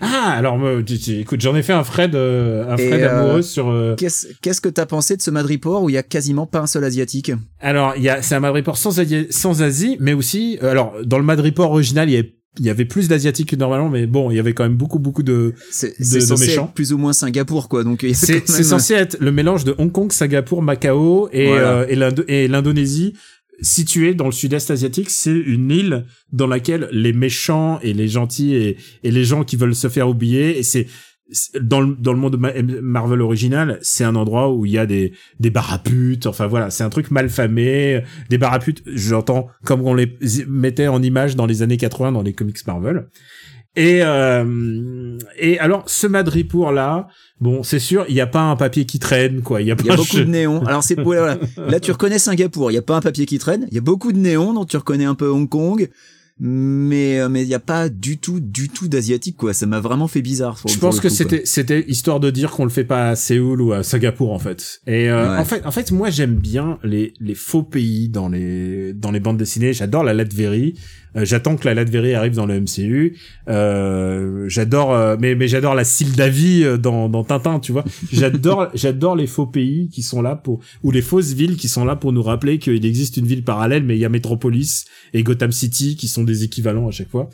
Ah, alors tu- écoute, j'en ai fait un Fred, euh, un Fred euh, amoureux sur. euh, Qu'est-ce qu'est-ce que t'as pensé de ce Madripoor où il y a quasiment pas un seul asiatique? Alors, il y a, c'est un Madripoor sans, Asie- sans Asie, mais aussi, euh, alors dans le Madripoor original, il y avait, il y avait plus d'asiatiques que normalement, mais bon, il y avait quand même beaucoup, beaucoup de. C'est De- c'est de censé méchants. être plus ou moins Singapour, quoi. Donc il y a C'est, censé être le mélange de Hong Kong, Singapour, Macao et Voilà. euh, et, l'Indo- et l'Indonésie. Située dans le sud-est asiatique, c'est une île dans laquelle les méchants et les gentils et, les gens qui veulent se faire oublier, et c'est dans le, dans le monde de Ma- Marvel original, c'est un endroit où il y a des, des baraputes, enfin voilà, c'est un truc mal famé, des baraputes, j'entends comme on les mettait en image dans les années 80 dans les comics Marvel. Et, euh, et alors, ce Madripoor là, bon, c'est sûr, il n'y a pas un papier qui traîne, quoi. Il y a, Il y pas a beaucoup jeu- de néons. Alors c'est voilà. Là tu reconnais Singapour, il y a pas un papier qui traîne. Il y a beaucoup de néons, donc tu reconnais un peu Hong Kong. Mais euh, mais il y a pas du tout du tout d'asiatique quoi. Ça m'a vraiment fait bizarre. Je pense que c'était c'était histoire de dire qu'on le fait pas à Séoul ou à Singapour en fait. Et euh, Ouais. en fait en fait moi j'aime bien les les faux pays dans les dans les bandes dessinées. J'adore la Latverie. Euh, j'attends que la Latverie arrive dans le MCU. Euh, j'adore euh, mais mais j'adore la Sildavie dans dans Tintin, tu vois. J'adore j'adore les faux pays qui sont là pour ou les fausses villes qui sont là pour nous rappeler qu'il existe une ville parallèle mais il y a Metropolis et Gotham City qui sont des équivalents à chaque fois.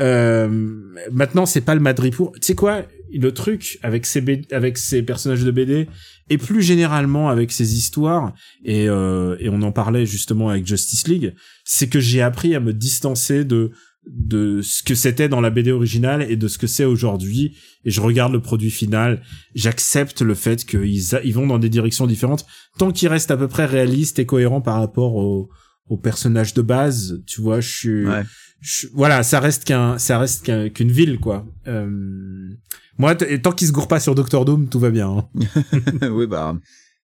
Euh, maintenant, c'est pas le Madripoor. Tu sais quoi? Le truc avec ces avec ces personnages de BD et plus généralement avec ces histoires et euh, et on en parlait justement avec Justice League, c'est que j'ai appris à me distancer de de ce que c'était dans la BD originale et de ce que c'est aujourd'hui et je regarde le produit final j'accepte le fait qu'ils ils vont dans des directions différentes tant qu'ils restent à peu près réalistes et cohérents par rapport au au personnage de base tu vois je suis Ouais. voilà, ça reste qu'un, ça reste qu'un- qu'une ville, quoi. Euh, moi, tant qu'il se gourre pas sur Doctor Doom, tout va bien. hein. oui bah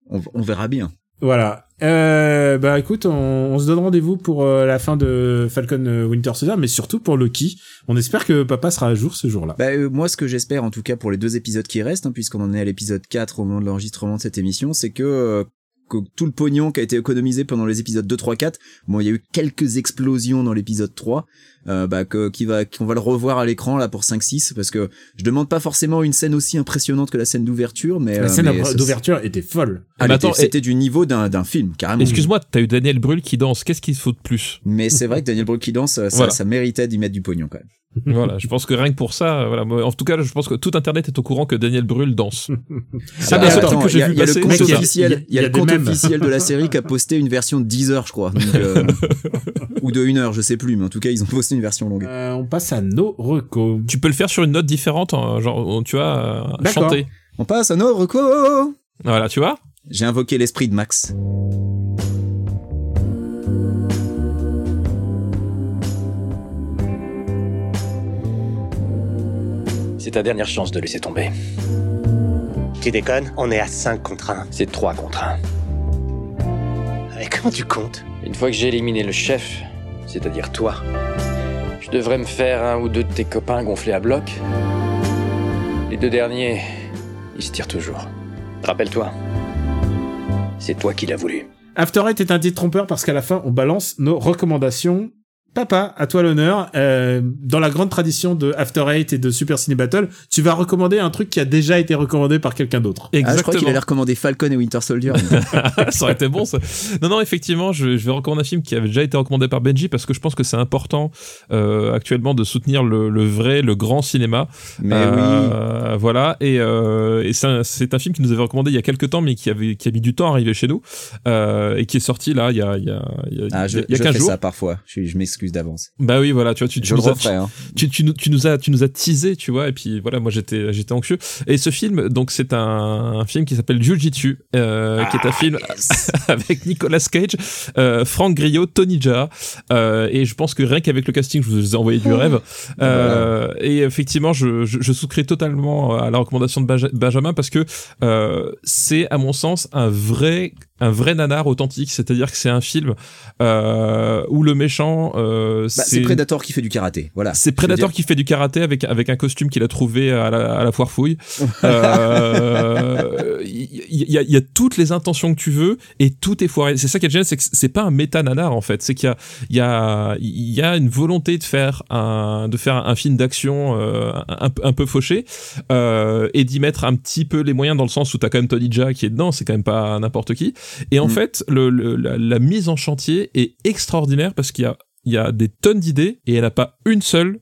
on, on verra bien. Voilà. Euh, bah écoute, on, on se donne rendez-vous pour euh, la fin de Falcon euh, Winter Soldier, mais surtout pour Loki. On espère que papa sera à jour ce jour-là. Bah, euh, moi, ce que j'espère, en tout cas, pour les deux épisodes qui restent, hein, puisqu'on en est à l'épisode 4 au moment de l'enregistrement de cette émission, c'est que, que tout le pognon qui a été économisé pendant les épisodes 2, 3, 4, bon, il y a eu quelques explosions dans l'épisode 3, euh, bah, que, qui va, qu'on va le revoir à l'écran, là, pour 5, 6, parce que je demande pas forcément une scène aussi impressionnante que la scène d'ouverture, mais, la euh, scène d'ouverture était folle. Ah, c'était du niveau d'un, d'un film, carrément. Excuse-moi, t'as eu Daniel Brühl qui danse. Qu'est-ce qu'il faut de plus Mais c'est vrai que Daniel Brühl qui danse, ça, Voilà. ça méritait d'y mettre du pognon, quand même. Voilà, je pense que rien que pour ça, euh, voilà. moi, En tout cas, je pense que tout Internet est au courant que Daniel Brühl danse. C'est Ah, mais un seul attends, truc que il y j'ai a, vu il y a le compte Mec, il y a- officiel, y a- y a le compte de la série qui a posté une version de 10 heures, je crois, donc, euh, ou de 1 heure, je sais plus, mais en tout cas, ils ont posté une version longue. Euh, on passe à nos recos. Tu peux le faire sur une note différente, hein, genre tu vois, euh, chanter. On passe à nos recos Voilà, tu vois J'ai invoqué l'esprit de Max. C'est ta dernière chance de laisser tomber. Tu déconnes On est à 5 contre 1. C'est 3 contre 1. Mais comment tu comptes? Une fois que j'ai éliminé le chef, c'est-à-dire toi, devrais me faire un ou deux de tes copains gonflés à bloc. Les deux derniers, ils se tirent toujours. Rappelle-toi, c'est toi qui l'as voulu. After Eight est un titre trompeur parce qu'à la fin, on balance nos recommandations. Papa, à toi l'honneur. Euh, dans la grande tradition de After Eight et de Super Ciné Battle, tu vas recommander un truc qui a déjà été recommandé par quelqu'un d'autre. Ah, je crois Exactement. qu'il allait recommander Falcon et Winter Soldier. ça aurait été bon ça. Non non effectivement je, je vais recommander un film qui avait déjà été recommandé par Benji parce que je pense que c'est important euh, actuellement de soutenir le, le vrai le grand cinéma. Mais Euh, Voilà et, euh, et c'est un, c'est un film qui nous avait recommandé il y a quelques temps mais qui avait qui a mis du temps à arriver chez nous euh, et qui est sorti là il y a il y a il y a, Ah, je, il y a je 15 fais jours. ça parfois. Je, je m'excuse d'avance. Bah oui voilà tu vois tu, tu Je le nous as-. Hein. tu, tu, nous- tu nous as tu nous as teasé tu vois et puis voilà moi j'étais j'étais anxieux et ce film donc c'est un, un film qui s'appelle Jiu-Jitsu euh, qui est un film avec Nicolas Cage euh, Franck Grillo Tony Jaa euh, et je pense que rien qu'avec le casting je vous ai envoyé du rêve euh, et effectivement je, je, je souscris totalement à la recommandation de Benja- Benjamin parce que euh, c'est à mon sens un vrai un vrai nanar authentique c'est-à-dire que c'est un film euh, où le méchant euh, Bah, c'est Predator qui fait du karaté. Voilà. c'est Predator qui fait du karaté avec avec un costume qu'il a trouvé à la, à la foire fouille. Euh, Il y, a, il y a toutes les intentions que tu veux et tout est foiré. C'est ça qui est génial, c'est que c'est pas un méta nanar en fait. C'est qu'il y a il y a il y a une volonté de faire un de faire un film d'action euh, un, un peu fauché euh, et d'y mettre un petit peu les moyens dans le sens où t'as quand même Tony Jaa qui est dedans. C'est quand même pas n'importe qui. Et en Mm. fait le, le- la, la mise en chantier est extraordinaire parce qu'il y a il y a des tonnes d'idées et elle n'a pas une seule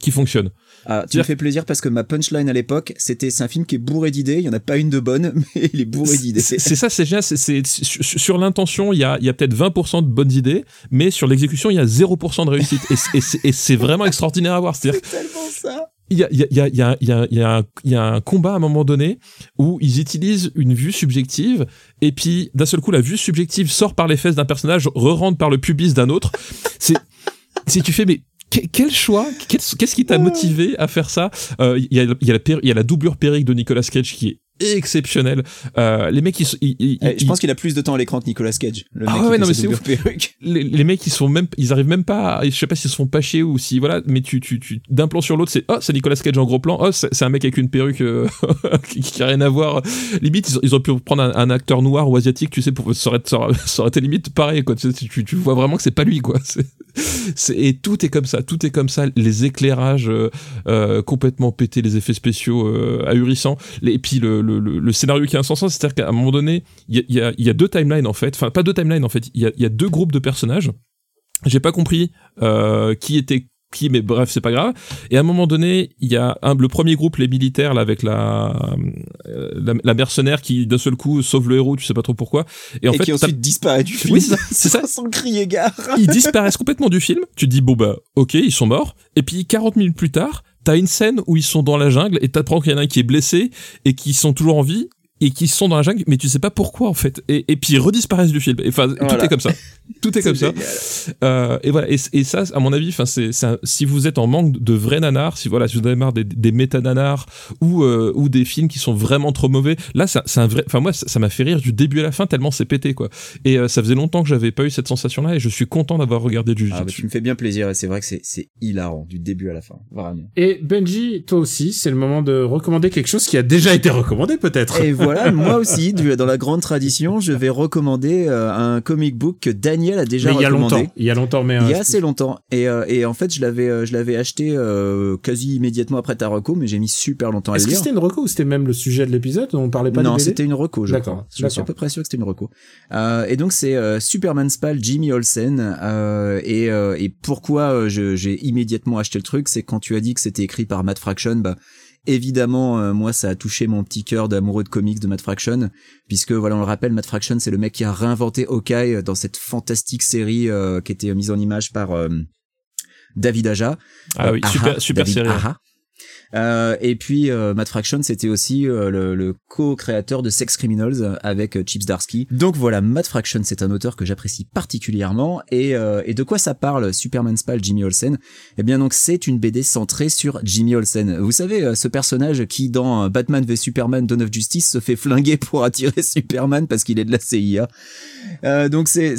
qui fonctionne. Ah, tu me fais plaisir parce que ma punchline à l'époque, c'était c'est un film qui est bourré d'idées. Il y en a pas une de bonne, mais il est bourré d'idées. C'est ça, c'est génial. c'est- sur, l'intention, il y a, il y a peut-être 20% de bonnes idées, mais sur l'exécution, il y a 0% de réussite. Et, c'est- et c'est- vraiment extraordinaire à voir. C'est tellement ça. Il y a, y y y un- combat à un moment donné où ils utilisent une vue subjective et puis d'un seul coup la vue subjective sort par les fesses d'un personnage, re-rentre par le pubis d'un autre. C'est si tu fais mais que- quel choix Qu'est-ce qui t'a motivé à faire ça Euh, Il y, a, il y, a la péri- il y a la doublure périque de Nicolas Cage qui est exceptionnelle. Euh, les mecs, ils, ils- ils- Eh, je ils- pense qu'il a plus de temps à l'écran que Nicolas Cage. Le Ah mec ouais, non, mais c'est perruques. les, les mecs ils sont même ils arrivent même pas à- je sais pas s'ils se font pas chier ou si voilà mais tu tu tu d'un plan sur l'autre c'est oh c'est Nicolas Cage en gros plan oh c'est un mec avec une perruque euh, qui, qui a rien à voir limite ils, ils ont pu prendre un, un acteur noir ou asiatique tu sais pour ça aurait, ça aurait, été limite pareil quoi tu, sais, tu, tu vois vraiment que c'est pas lui quoi et tout est comme ça tout est comme ça les éclairages euh, euh, complètement pétés les effets spéciaux euh, ahurissants les, et puis le, le, le, le scénario qui est insensant c'est à dire qu'à un moment donné il y a, y, a, y a deux timelines en fait enfin pas deux timelines en fait il y a, y a deux groupes de personnages j'ai pas compris euh, qui était qui mais bref c'est pas grave et à un moment donné il y a un, le premier groupe les militaires là avec la euh, la, la mercenaire qui d'un seul coup sauve le héros tu sais pas trop pourquoi et en et fait qui ensuite disparaît du film. Oui, c'est ça, c'est ça. Sans crier gare. ils disparaissent complètement du film. Tu te dis, bon bah, ok, ils sont morts. Et puis, 40 minutes plus tard, t'as une scène où ils sont dans la jungle et t'apprends qu'il y en a un qui est blessé et qui sont toujours en vie et qui sont dans la jungle, mais tu sais pas pourquoi en fait. Et, et puis ils redisparaissent du film. Et, Enfin, tout est comme ça. Tout est comme ça. Euh, et voilà. Et, et ça, à mon avis, enfin, c'est, si vous êtes en manque de vrais nanars, si voilà, si vous avez marre des, des méta nanars ou euh, ou des films qui sont vraiment trop mauvais, là, ça- c'est un vrai. Enfin, moi, ça m'a fait rire du début à la fin tellement c'est pété quoi. Et euh, ça faisait longtemps que j'avais pas eu cette sensation-là et je suis content d'avoir regardé du Ah, bah, tu me fais bien plaisir et c'est vrai que c'est c'est hilarant du début à la fin, vraiment. Et Benji, toi aussi, c'est le moment de recommander quelque chose qui a déjà été recommandé peut-être. Et voilà, moi aussi, dans la grande tradition, je vais recommander euh, un comic book que Daniel a déjà mais il y a recommandé. longtemps, il y a longtemps, mais Il y euh, a assez longtemps et, euh, et en fait je l'avais euh, je l'avais acheté euh, quasi immédiatement après ta reco mais j'ai mis super longtemps à le est-ce que lire. c'était une reco ou c'était même le sujet de l'épisode On parlait pas non, des BD c'était une reco, je D'accord. Je suis à peu près sûr que c'était une reco. Euh, et donc c'est euh, Superman's pal Jimmy Olsen. Euh, et, euh, et pourquoi euh, j'ai immédiatement acheté le truc, c'est quand tu as dit que c'était écrit par Matt Fraction, bah évidemment euh, moi ça a touché mon petit cœur d'amoureux de comics de Matt Fraction, puisque voilà on le rappelle, Matt Fraction c'est le mec qui a réinventé Hawkeye dans cette fantastique série euh, qui était mise en image par euh, David Aja. Ah oui, Aha, super, super David série. Aha. Euh, et puis euh, Matt Fraction, c'était aussi euh, le, co-créateur de Sex Criminals euh, avec euh, Chips Darsky. Donc voilà, Matt Fraction, c'est un auteur que j'apprécie particulièrement. Et, et de quoi ça parle, Superman Spal, Jimmy Olsen? Eh bien donc c'est une BD centrée sur Jimmy Olsen. Vous savez, ce personnage qui dans Batman v Superman Dawn of Justice se fait flinguer pour attirer Superman parce qu'il est de la CIA. Donc c'est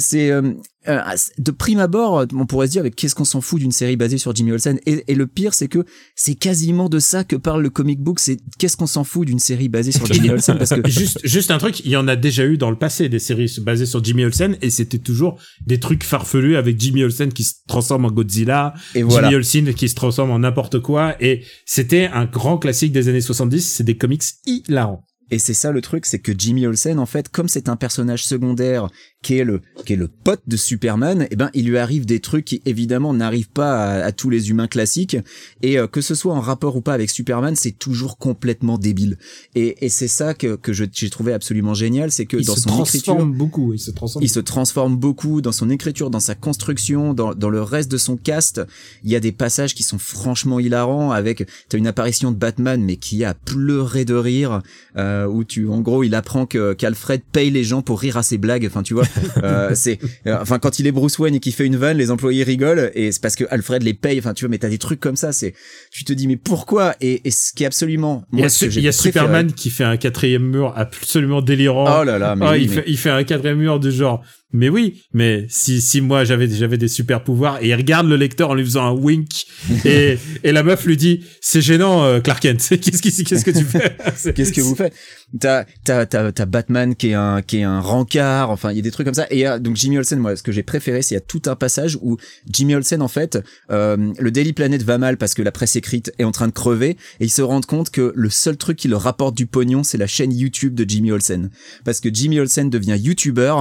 euh, de prime abord, on pourrait se dire, mais qu'est-ce qu'on s'en fout d'une série basée sur Jimmy Olsen? Et, et le pire, c'est que c'est quasiment de ça que parle le comic book. C'est qu'est-ce qu'on s'en fout d'une série basée sur Jimmy Olsen? Parce que juste, juste un truc, il y en a déjà eu dans le passé des séries basées sur Jimmy Olsen et c'était toujours des trucs farfelus avec Jimmy Olsen qui se transforme en Godzilla, et voilà. Jimmy Olsen qui se transforme en n'importe quoi et c'était un grand classique des années 70, c'est des comics hilarants. Et c'est ça le truc, c'est que Jimmy Olsen, en fait, comme c'est un personnage secondaire qui est le qui est le pote de Superman, eh ben il lui arrive des trucs qui évidemment n'arrivent pas à, à, tous les humains classiques. Et euh, que ce soit en rapport ou pas avec Superman, c'est toujours complètement débile. Et, et c'est ça que que j'ai trouvé absolument génial, c'est que il dans se son transforme écriture, beaucoup, il se transforme. il se transforme beaucoup dans son écriture, dans sa construction, dans, dans le reste de son cast. Il y a des passages qui sont franchement hilarants avec, t'as une apparition de Batman, mais qui a pleuré de rire, euh, où tu, en gros, il apprend que, qu'Alfred paye les gens pour rire à ses blagues. Enfin, tu vois, euh, c'est, euh, enfin, quand il est Bruce Wayne et qu'il fait une vanne, les employés rigolent et c'est parce que Alfred les paye. Enfin, tu vois, mais t'as des trucs comme ça, c'est, tu te dis, mais pourquoi? Et, et ce qui est absolument, il y a, moi, ce que il y a j'ai préféré- Superman qui fait un quatrième mur absolument délirant. Oh là là, mais oui, il, mais- fait, il fait un quatrième mur du genre. Mais oui, mais si, si moi j'avais j'avais des super pouvoirs et il regarde le lecteur en lui faisant un wink et, et la meuf lui dit c'est gênant euh, Clark Kent qu'est-ce qui qu'est-ce que tu fais? Qu'est-ce que vous faites? T'as t'as t'as t'as Batman qui est un qui est un rancard. Enfin, il y a des trucs comme ça. Et donc Jimmy Olsen, moi, ce que j'ai préféré, c'est il y a tout un passage où Jimmy Olsen, en fait, euh, le Daily Planet va mal parce que la presse écrite est en train de crever et ils se rendent compte que le seul truc qui leur rapporte du pognon, c'est la chaîne YouTube de Jimmy Olsen. Parce que Jimmy Olsen devient YouTuber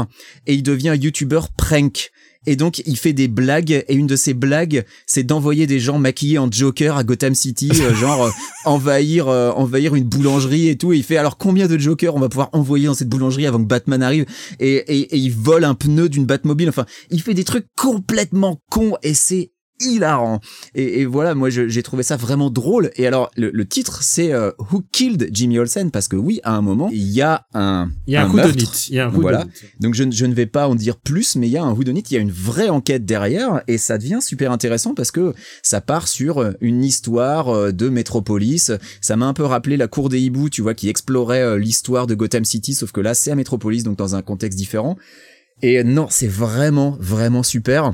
et il devient YouTuber prank. Et donc, il fait des blagues, et une de ces blagues, c'est d'envoyer des gens maquillés en Joker à Gotham City, euh, genre euh, envahir, euh, envahir une boulangerie et tout. Et il fait alors combien de Jokers on va pouvoir envoyer dans cette boulangerie avant que Batman arrive? Et, et, et il vole un pneu d'une Batmobile. Enfin, il fait des trucs complètement cons et c'est hilarant. Et, et voilà, moi j'ai trouvé ça vraiment drôle. Et alors, le, le titre, c'est euh, Who Killed Jimmy Olsen? Parce que oui, à un moment, il y a un, il y a un, coup il y a un coup Voilà. Donc je, ne- je ne vais pas en dire plus, mais il y a un whodunit, il y a une vraie enquête derrière, et ça devient super intéressant parce que ça part sur euh, une histoire euh, de métropolis. Ça m'a un peu rappelé la cour des hiboux, tu vois, qui explorait euh, l'histoire de Gotham City, sauf que là c'est à Métropolis, donc dans un contexte différent. Et non, c'est vraiment, vraiment super.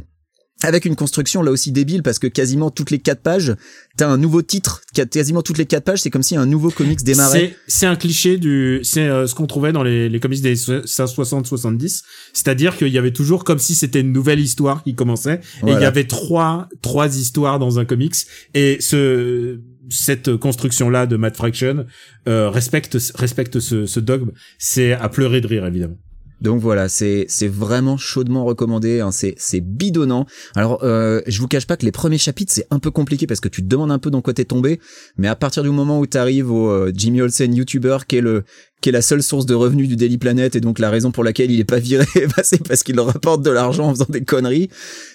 Avec une construction là aussi débile parce que quasiment toutes les quatre pages, t'as un nouveau titre. Quasiment toutes les quatre pages, c'est comme si un nouveau comics démarrait. C'est un cliché du c'est euh, ce qu'on trouvait dans les les comics des 60 70, c'est-à-dire qu'il y avait toujours comme si c'était une nouvelle histoire qui commençait et il y avait trois trois histoires dans un comics et ce cette construction là de Matt Fraction euh, respecte respecte ce, ce dogme, c'est à pleurer de rire évidemment. Donc voilà, c'est c'est vraiment chaudement recommandé. Hein, c'est c'est bidonnant. Alors euh, je vous cache pas que les premiers chapitres c'est un peu compliqué parce que tu te demandes un peu dans quoi t'es tombé. Mais à partir du moment où t'arrives au euh, Jimmy Olsen YouTuber qui est le qui est la seule source de revenus du Daily Planet et donc la raison pour laquelle il est pas viré, bah, c'est parce qu'il rapporte de l'argent en faisant des conneries.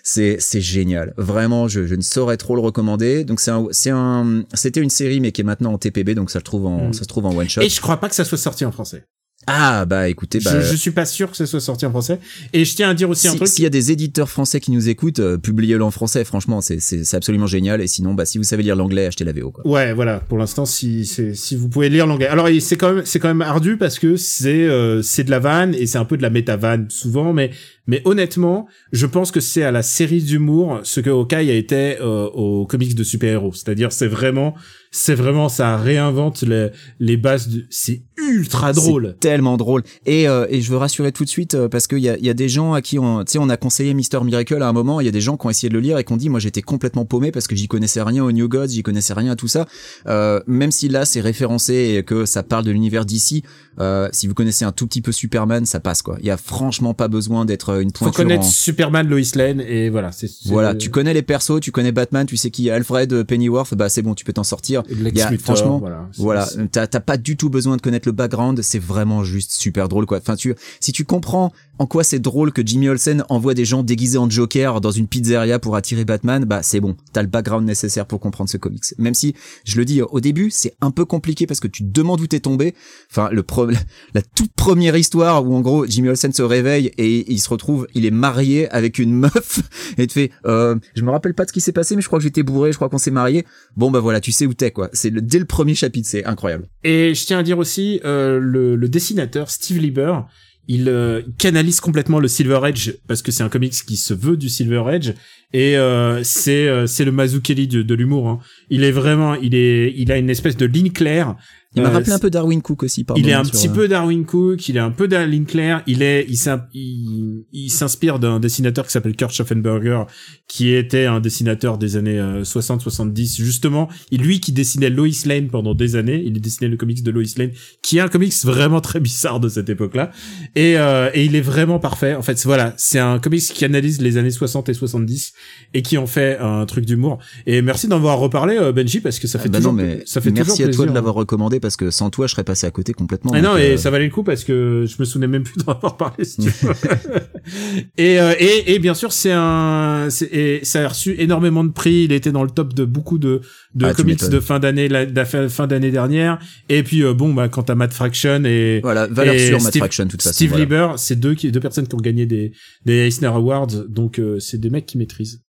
C'est c'est génial. Vraiment, je, je ne saurais trop le recommander. Donc c'est un c'est un c'était une série mais qui est maintenant en TPB donc ça le trouve en Mm. ça se trouve en one shot. Et je crois pas que ça soit sorti en français. Ah bah écoutez bah je, je suis pas sûr que ça soit sorti en français. Et je tiens à dire aussi un Si- truc. S'il y a des éditeurs français qui nous écoutent, euh, publiez-le en français. Franchement, c'est absolument génial. Et sinon, bah si vous savez lire l'anglais, achetez la VO. Quoi. Ouais, voilà. Pour l'instant, si si vous pouvez lire l'anglais. Alors c'est quand même c'est quand même ardu parce que c'est euh, c'est de la vanne et c'est un peu de la méta vanne souvent, mais mais honnêtement, je pense que c'est à la série d'humour ce que Hawkeye a été euh, aux comics de super-héros. C'est-à-dire, c'est vraiment c'est vraiment ça réinvente les les bases. de- C'est ultra drôle. Tellement drôle. Et euh, et je veux rassurer tout de suite euh, parce qu'il y a il y a des gens à qui on tu sais on a conseillé Mister Miracle à un moment. Il y a des gens qui ont essayé de le lire et qui ont dit moi j'étais complètement paumé parce que j'y connaissais rien au New Gods, j'y connaissais rien à tout ça. Euh, même si là c'est référencé et que ça parle de l'univers d'ici, euh, si vous connaissez un tout petit peu Superman, ça passe quoi. Il y a franchement pas besoin d'être euh, une Faut pointure connaître en- Superman, Lois Lane et voilà. C'est Voilà, tu connais les persos, tu connais Batman, tu sais qui est Alfred, euh, Pennyworth, bah c'est bon, tu peux t'en sortir. Il y a- franchement, voilà. Voilà, t'as t'as pas du tout besoin de connaître le background, c'est vraiment juste super drôle quoi. Enfin tu si tu comprends en quoi c'est drôle que Jimmy Olsen envoie des gens déguisés en Joker dans une pizzeria pour attirer Batman, bah c'est bon, t'as le background nécessaire pour comprendre ce comics. Même si je le dis au début, c'est un peu compliqué parce que tu te demandes où t'es tombé. Enfin le pro la toute première histoire où en gros Jimmy Olsen se réveille et il se retrouve, il est marié avec une meuf et te fait, euh, je me rappelle pas de ce qui s'est passé, mais je crois que j'étais bourré, je crois qu'on s'est marié. Bon bah voilà, tu sais où t'es quoi. C'est le, dès le premier chapitre, c'est incroyable. Et je tiens à dire aussi euh, le, le dessinateur Steve Lieber il euh, canalise complètement le Silver Edge parce que c'est un comics qui se veut du Silver Edge et euh, c'est euh, c'est le Mazzucchelli de, de l'humour. Hein. Il est vraiment, il est, il a une espèce de ligne claire il m'a rappelé un peu Darwin Cook aussi, pardon. Il est un petit peu Darwin Cook, il est un peu Darlene Claire, il est, il, il, s'inspire d'un dessinateur qui s'appelle Kurt Schaffenberger, qui était un dessinateur des années 60-70, justement. Il, lui qui dessinait Lois Lane pendant des années, il dessinait le comics de Lois Lane, qui est un comics vraiment très bizarre de cette époque-là. Et, euh, et il est vraiment parfait. En fait, voilà, c'est un comics qui analyse les années 60 et 70 et qui en fait un truc d'humour. Et merci d'en avoir reparlé, euh, Benji, parce que ça fait ah bah toujours, non, mais ça fait merci toujours à toi de plaisir. l'avoir recommandé parce que sans toi je serais passé à côté complètement. Ah non, et euh, ça valait le coup parce que je me souvenais même plus d'en avoir parlé. Si tu veux. et, euh, et et bien sûr c'est un, et ça a reçu énormément de prix. Il était dans le top de beaucoup de de Ah, comics de fin d'année, la, la fin, d'année dernière. Et puis euh, bon bah quand à Matt Fraction et Voilà, valeur et sûre, Matt Fraction, toute façon. Steve voilà. Lieber, c'est deux qui deux personnes qui ont gagné des des Eisner Awards, donc euh, c'est des mecs qui maîtrisent.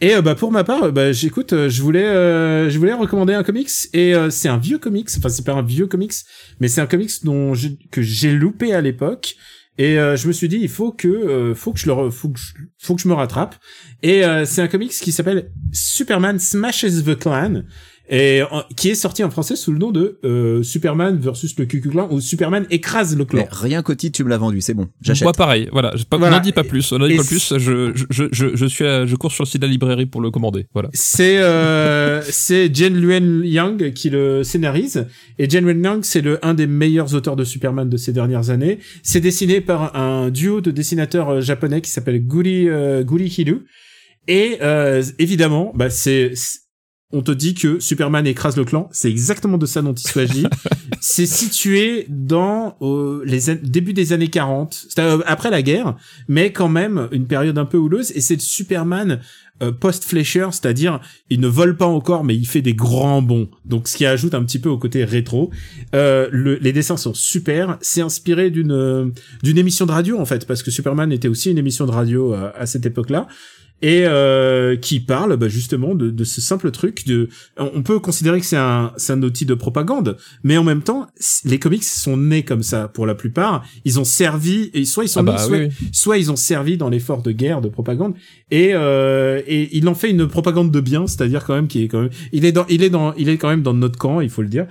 Et euh, bah pour ma part, euh, bah j'écoute, euh, je voulais je voulais recommander un comics et c'est un vieux comics, enfin c'est pas un vieux comics, mais c'est un comics dont que j'ai loupé à l'époque. Et je me suis dit il faut que euh, faut que je le faut que faut que je me rattrape. Et c'est un comics qui s'appelle Superman Smashes the Clan et en- qui est sorti en français sous le nom de euh, Superman versus le Ku ou Superman écrase le clan. Mais rien qu'au titre, tu me l'as vendu, c'est bon. J'achète. Moi pareil, voilà. Je pas- Voilà. N'en dis pas plus, n'en dis pas plus. Je, je, je, je suis, à- je cours sur le site de la librairie pour le commander. Voilà. C'est euh, c'est Jen Luen Yang qui le scénarise et Jen Luen Yang c'est le un des meilleurs auteurs de Superman de ces dernières années. C'est dessiné par un duo de dessinateurs euh, japonais qui s'appelle Guri euh, Guri Hiru et euh, évidemment bah c'est- on te dit que Superman écrase le clan, c'est exactement de ça dont il s'agit. c'est situé dans euh, les an- début des années 40, c'est euh, après la guerre, mais quand même une période un peu houleuse et c'est Superman euh, post-Fleischer, c'est-à-dire il ne vole pas encore, mais il fait des grands bonds. Donc ce qui ajoute un petit peu au côté rétro. Euh, le- les dessins sont super. C'est inspiré d'une euh, d'une émission de radio en fait, parce que Superman était aussi une émission de radio euh, à cette époque-là. Et euh, qui parle bah, justement de, de ce simple truc de on peut considérer que c'est un c'est un outil de propagande mais en même temps les comics sont nés comme ça pour la plupart. Ils ont servi et soit ils sont Ah nés, bah soit, oui, oui. soit ils ont servi dans l'effort de guerre de propagande. Et euh, et il en fait une propagande de bien c'est-à-dire quand même qui est quand même il est dans il est dans il est quand même dans notre camp il faut le dire.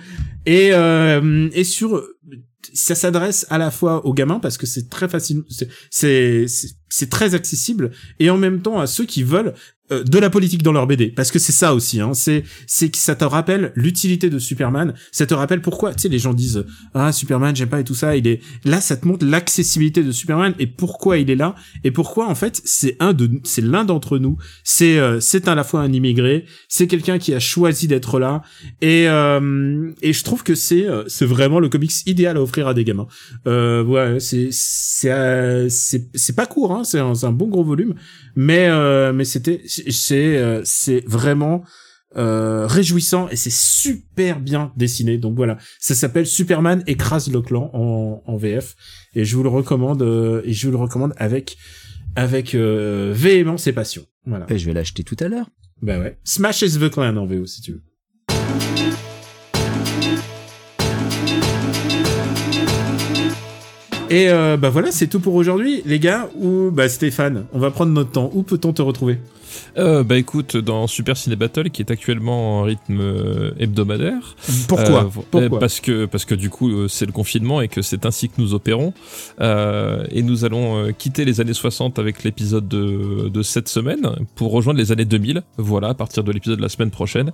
Et euh, et sur ça s'adresse à la fois aux gamins parce que c'est très facile c'est très accessible et en même temps à ceux qui veulent euh, de la politique dans leur BD parce que c'est ça aussi hein. C'est c'est que ça te rappelle l'utilité de Superman. Ça te rappelle pourquoi tu sais les gens disent ah Superman j'aime pas et tout ça il est là ça te montre l'accessibilité de Superman et pourquoi il est là. Et pourquoi en fait c'est un de c'est l'un d'entre nous. C'est euh, c'est à la fois un immigré. C'est quelqu'un qui a choisi d'être là. Et euh, et je trouve que c'est euh, c'est vraiment le comics idéal à offrir à des gamins. Euh, ouais c'est c'est c'est pas court hein. C'est un, un bon gros volume. Mais mais c'était c'est euh, c'est vraiment euh, réjouissant et c'est super bien dessiné donc voilà ça s'appelle Superman écrase le clan en, en VF et je vous le recommande euh, et je vous le recommande avec avec euh, véhémence et passion voilà Et je vais l'acheter tout à l'heure. bah ouais Smash is the clan en VO si tu veux Et euh, bah voilà, c'est tout pour aujourd'hui, les gars. Ou bah Stéphane, on va prendre notre temps. Où peut-on te retrouver? Euh, bah écoute, dans Super Ciné Battle, qui est actuellement en rythme euh, hebdomadaire. Pourquoi Euh, vo- Pourquoi Parce que parce que du coup euh, c'est le confinement et que c'est ainsi que nous opérons. Euh, et nous allons quitter les années 60 avec l'épisode de, de cette semaine pour rejoindre les années 2000. Voilà, à partir de l'épisode de la semaine prochaine.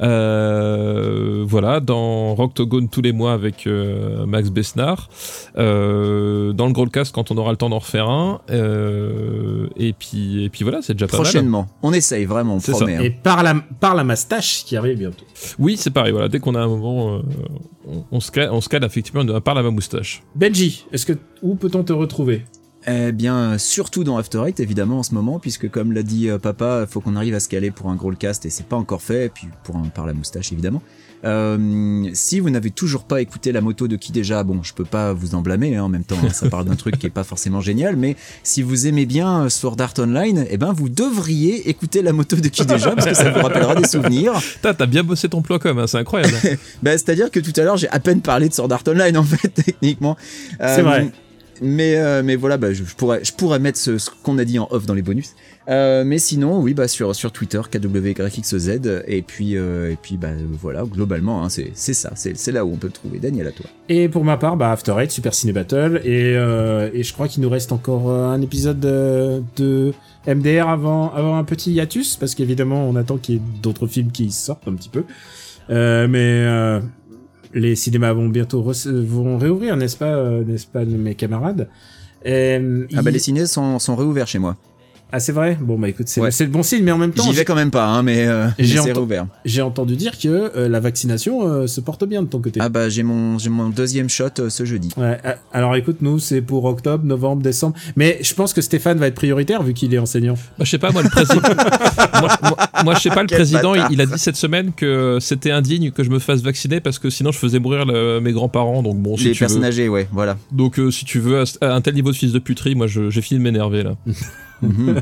Euh, voilà, dans Rocktogone tous les mois avec euh, Max Besnard. Dans le Growlcast quand on aura le temps d'en refaire un. Euh, et puis et puis voilà, c'est déjà pas mal. Prochainement. On essaye vraiment, on promet. hein. Et par la, par la mastache qui arrive bientôt. Oui, c'est pareil. Voilà, dès qu'on a un moment, euh, on, on se cale, on se cale effectivement par la moustache. Benji, est-ce que où peut-on te retrouver? Eh bien, surtout dans After Eight, évidemment, en ce moment, puisque comme l'a dit euh, papa, faut qu'on arrive à se caler pour un gros cast et c'est pas encore fait, et puis pour un par la moustache, évidemment. Euh, si vous n'avez toujours pas écouté la moto de qui déjà, bon, je peux pas vous en blâmer, hein, en même temps, hein, ça parle d'un truc qui est pas forcément génial, mais si vous aimez bien euh, Sword Art Online, eh ben, vous devriez écouter la moto de qui déjà, parce que ça vous rappellera des souvenirs. T'as t'as bien bossé ton plan com, hein, c'est incroyable. Bah, c'est-à-dire que tout à l'heure, j'ai à peine parlé de Sword Art Online, en fait, techniquement. C'est vrai. Mais, euh, mais voilà, bah, je, je pourrais, je pourrais mettre ce, ce qu'on a dit en off dans les bonus. Euh, mais sinon, oui, bah, sur, sur Twitter, KWYXZ, et puis, euh, et puis, bah, voilà, globalement, hein, c'est, c'est ça, c'est, là où on peut le trouver. Daniel, à toi. Et pour ma part, bah After Eight, Super Ciné Battle, et, euh, et je crois qu'il nous reste encore euh, un épisode de, de MDR avant, avant un petit hiatus, parce qu'évidemment, on attend qu'il y ait d'autres films qui sortent un petit peu. Euh, mais euh, les cinémas vont bientôt vont réouvrir, n'est-ce pas, n'est-ce pas, mes camarades? Euh, Ah, bah, il- les ciné sont, sont réouverts chez moi. Ah, c'est vrai? Bon, bah écoute, c'est Ouais. le bon signe, mais en même temps, J'y vais quand même pas, hein, mais, euh, J'ai entendu dire que euh, la vaccination euh, se porte bien de ton côté. Ah, bah, j'ai mon, j'ai mon deuxième shot euh, ce jeudi. Ouais, euh, alors écoute, nous, c'est pour octobre, novembre, décembre. Mais je pense que Stéphane va être prioritaire vu qu'il est enseignant. Bah, je sais pas, moi, le président. moi, moi- moi, je sais pas, le Quel président, il, a dit cette semaine que c'était indigne que je me fasse vacciner parce que sinon je faisais mourir le- mes grands-parents. Donc bon, si les tu veux. personnes âgées, ouais, voilà. Donc euh, si tu veux, à, à un tel niveau de fils de puterie, moi, je- j'ai fini de m'énerver là. Mhm.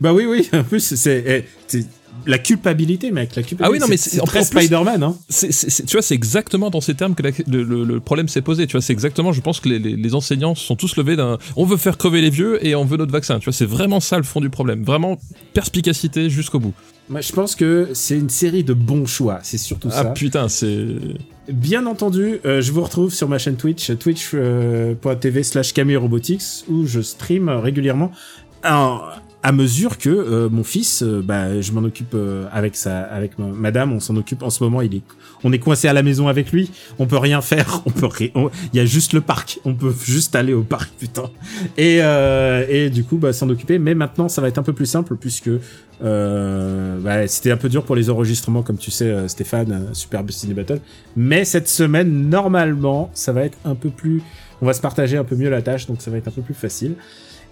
Bah oui, oui, en plus, c'est eh, c'est la culpabilité, mec. La culpabilité. Ah oui, non, mais c'est très Spider-Man, hein. Tu vois, c'est exactement dans ces termes que la- le, le- le problème s'est posé. Tu vois, c'est exactement. Je pense que les, les- les enseignants se sont tous levés d'un. On veut faire crever les vieux et on veut notre vaccin. Tu vois, c'est vraiment ça le fond du problème. Vraiment perspicacité jusqu'au bout. Je pense que c'est une série de bons choix. C'est surtout Ah ça. putain, c'est. Bien entendu, euh, je vous retrouve sur ma chaîne Twitch, twitch.tv slash Camille Robotics, où je stream régulièrement en- à mesure que euh, mon fils, euh, bah, je m'en occupe euh, avec sa, avec ma- madame, on s'en occupe en ce moment. Il est, on est coincé à la maison avec lui. On peut rien faire. On peut rien. Il y a juste le parc. On peut juste aller au parc, putain. Et euh, et du coup, bah, s'en occuper. Mais maintenant, ça va être un peu plus simple puisque euh, bah, c'était un peu dur pour les enregistrements, comme tu sais, Stéphane, euh, Super Ciné Battle. Mais cette semaine, normalement, ça va être un peu plus. On va se partager un peu mieux la tâche, donc ça va être un peu plus facile.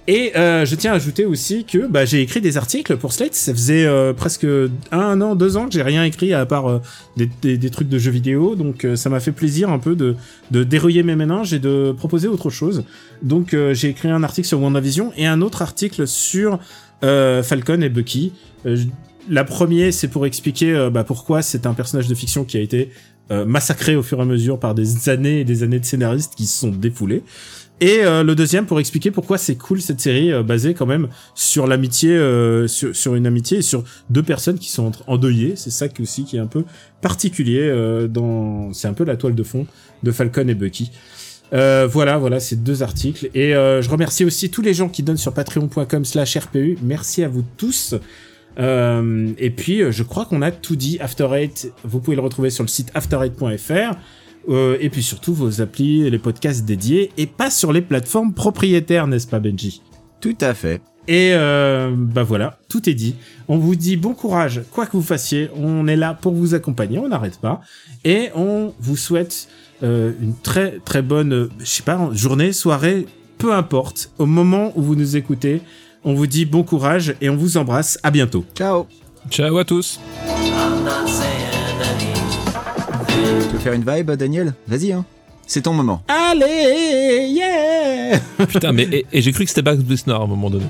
Et euh, je tiens à ajouter aussi que bah, j'ai écrit des articles pour Slate. Ça faisait euh, presque un an, deux ans que j'ai rien écrit à part euh, des, des- trucs de jeux vidéo. Donc euh, ça m'a fait plaisir un peu de, de dérouiller mes méninges et de proposer autre chose. Donc euh, j'ai écrit un article sur WandaVision et un autre article sur Falcon et Bucky. La première, c'est pour expliquer bah, pourquoi c'est un personnage de fiction qui a été massacré au fur et à mesure par des années et des années de scénaristes qui se sont défoulés. Et euh, le deuxième pour expliquer pourquoi c'est cool cette série euh, basée quand même sur l'amitié, euh, sur, sur une amitié et sur deux personnes qui sont endeuillées. C'est ça qui aussi qui est un peu particulier euh, dans, c'est un peu la toile de fond de Falcon et Bucky. Euh, voilà, voilà, ces deux articles. Et je remercie aussi tous les gens qui donnent sur patreon.com slash RPU. Merci à vous tous. Et puis, je crois qu'on a tout dit. After Eight, vous pouvez le retrouver sur le site after8.fr. Euh, et puis surtout vos applis, les podcasts dédiés, et pas sur les plateformes propriétaires, n'est-ce pas Benji? Tout à fait. Et euh, bah voilà, tout est dit. On vous dit bon courage, quoi que vous fassiez, on est là pour vous accompagner, on n'arrête pas. Et on vous souhaite euh, une très très bonne, euh, je sais pas, journée, soirée, peu importe. Au moment où vous nous écoutez, on vous dit bon courage et on vous embrasse. À bientôt. Ciao. Ciao à tous. Tu veux faire une vibe, Daniel Vas-y, hein. C'est ton moment. Allez, yeah Putain, mais et, et j'ai cru que c'était Bugs Besnard à un moment donné.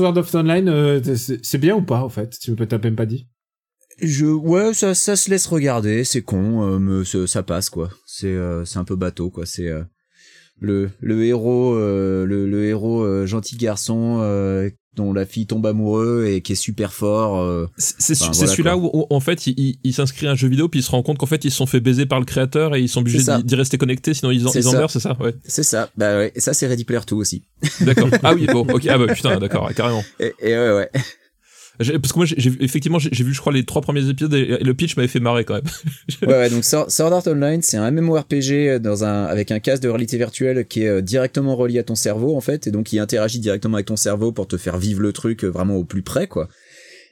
Sword of Online, euh, c'est bien ou pas en fait Tu peux même pas dit? Je, ouais, ça, ça se laisse regarder, c'est con, euh, ça, passe quoi. C'est, euh, c'est un peu bateau quoi. C'est euh, le, le héros, le, le héros gentil garçon dont la fille tombe amoureux et qui est super fort. euh, C'est Enfin, voilà, celui-là où, où, en fait il, il- il s'inscrit à un jeu vidéo puis il se rend compte qu'en fait ils se sont fait baiser par le créateur et ils sont obligés d'y rester connectés sinon ils en, ils en meurent c'est ça? Ouais C'est ça. Bah ouais. Et ça, c'est Ready Player 2 aussi. d'accord ah oui bon ok ah bah putain d'accord carrément Et, et ouais, ouais. Parce que moi j'ai effectivement j'ai vu je crois les trois premiers épisodes et, et le pitch m'avait fait marrer quand même ouais, ouais, donc Sword Art Online, c'est un MMORPG dans un, avec un casque de réalité virtuelle qui est euh, directement relié à ton cerveau, en fait, et donc il interagit directement avec ton cerveau pour te faire vivre le truc euh, vraiment au plus près, quoi.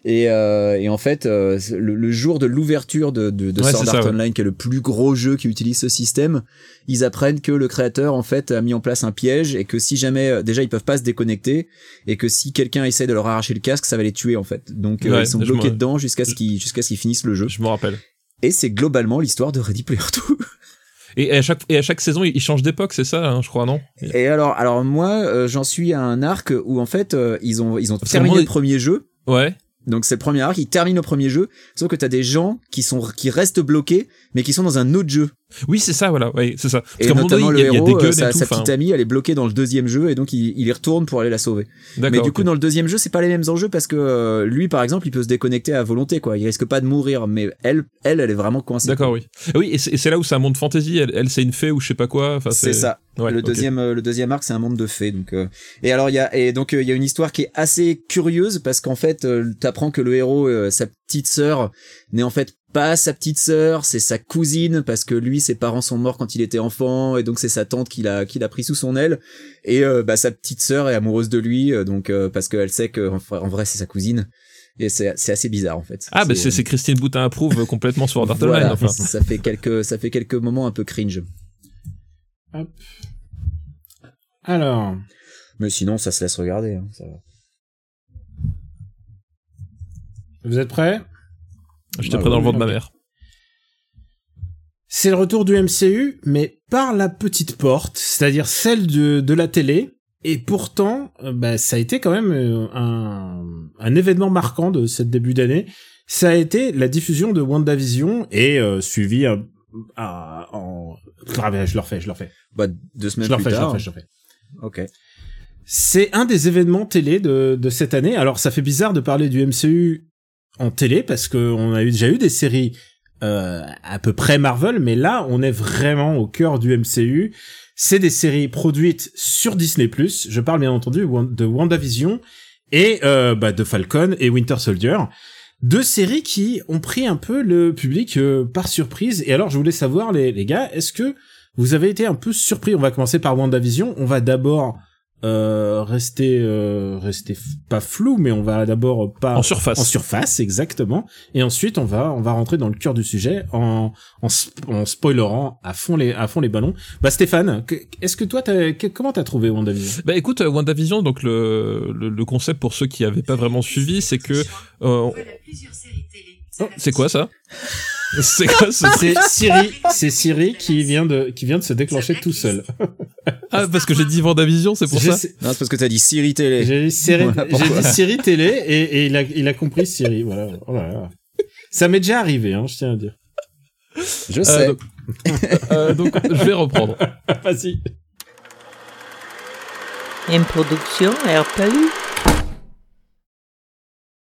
Et, euh, et en fait, euh, le, le jour de l'ouverture de, de, de Ouais, Sword Art ça, ouais. Online, qui est le plus gros jeu qui utilise ce système, ils apprennent que le créateur, en fait, a mis en place un piège et que si jamais, euh, déjà, ils peuvent pas se déconnecter et que si quelqu'un essaie de leur arracher le casque, ça va les tuer, en fait. Donc, euh, Ouais, ils sont bloqués dedans jusqu'à ce qu'ils, jusqu'à ce qu'ils finissent le jeu. je me rappelle Et c'est globalement l'histoire de Ready Player 2. et à chaque et à chaque saison ils changent d'époque c'est ça hein, je crois non? Et alors, alors moi, euh, j'en suis à un arc où en fait, euh, ils ont ils ont terminé le premier jeu. ouais Donc c'est le premier arc, ils terminent le premier jeu. Sauf que t'as des gens qui sont qui restent bloqués, mais qui sont dans un autre jeu. Oui c'est ça voilà ouais c'est ça parce Et moment donné notamment il y, le a- il y a héros, des euh, guns sa, et tout sa enfin, petite amie, elle est bloquée dans le deuxième jeu et donc il, il y retourne pour aller la sauver. Mais du coup, dans le deuxième jeu, c'est pas les mêmes enjeux parce que euh, lui, par exemple, il peut se déconnecter à volonté, quoi. Il risque pas de mourir, mais elle, elle, elle est vraiment coincée. D'accord, oui. Ah Oui, et c'est et là où c'est un monde fantasy. Elle, elle c'est une fée ou je sais pas quoi. Enfin, C'est ça. Ouais, le deuxième, euh, le deuxième arc, c'est un monde de fées. Donc, euh, et alors il y a et donc il y a une histoire qui est assez curieuse parce qu'en fait, t'apprends que le héros, sa petite sœur, n'est en fait pas sa petite sœur, c'est sa cousine parce que lui, ses parents sont morts quand il était enfant et donc c'est sa tante qui l'a qui l'a pris sous son aile. Et euh, bah sa petite sœur est amoureuse de lui, euh, donc euh, parce qu'elle sait que en vrai- c'est sa cousine. Et c'est c'est assez bizarre en fait. Ah, bah c'est c'est Christine Boutin approuve complètement sur Art voilà. Enfin. ça fait quelques ça fait quelques moments un peu cringe. Alors, Mais sinon, ça se laisse regarder. hein, ça va. vous êtes prêts? J'étais Ah, près dans le ventre de ma mère. C'est le retour du MCU, mais par la petite porte, c'est-à-dire celle de, de la télé. Et pourtant, euh, bah, ça a été quand même euh, un, un événement marquant de cette début d'année. Ça a été la diffusion de WandaVision et euh, suivi euh, à- en... Ah, je le refais, je le refais. Bah, deux semaines Je le plus refais, je le tard. refais, je le refais. Ok. C'est un des événements télé de, de cette année. Alors ça fait bizarre de parler du MCU en télé parce que on a eu, déjà eu des séries euh, à peu près Marvel, mais là on est vraiment au cœur du MCU. C'est des séries produites sur Disney+. Je parle bien entendu de WandaVision et euh, bah, de Falcon et Winter Soldier. Deux séries qui ont pris un peu le public euh, par surprise. Et alors je voulais savoir les, les gars, est-ce que vous avez été un peu surpris? On va commencer par WandaVision. On va d'abord euh, rester euh, rester f- pas flou mais on va d'abord euh, pas En surface. en surface exactement. Et ensuite on va on va rentrer dans le cœur du sujet en en, sp- en spoilerant à fond les à fond les ballons. Bah Stéphane est-ce que toi t'as que- comment t'as trouvé WandaVision? Bah écoute, euh, WandaVision, donc le, le, le concept pour ceux qui avaient pas vraiment suivi, c'est que... euh, Oh, c'est quoi ça? C'est quoi c'est Siri c'est Siri qui vient de qui vient de se déclencher tout seul Ah, parce que j'ai dit WandaVision, c'est pour Je ça sais- Non, c'est parce que t'as dit Siri télé. j'ai dit Siri Voilà j'ai pourquoi. dit Siri télé et, et il a il a compris Siri voilà Oh là là. ça m'est déjà arrivé hein je tiens à dire Je Euh, sais. donc, euh, donc, je vais reprendre. vas-y Une production.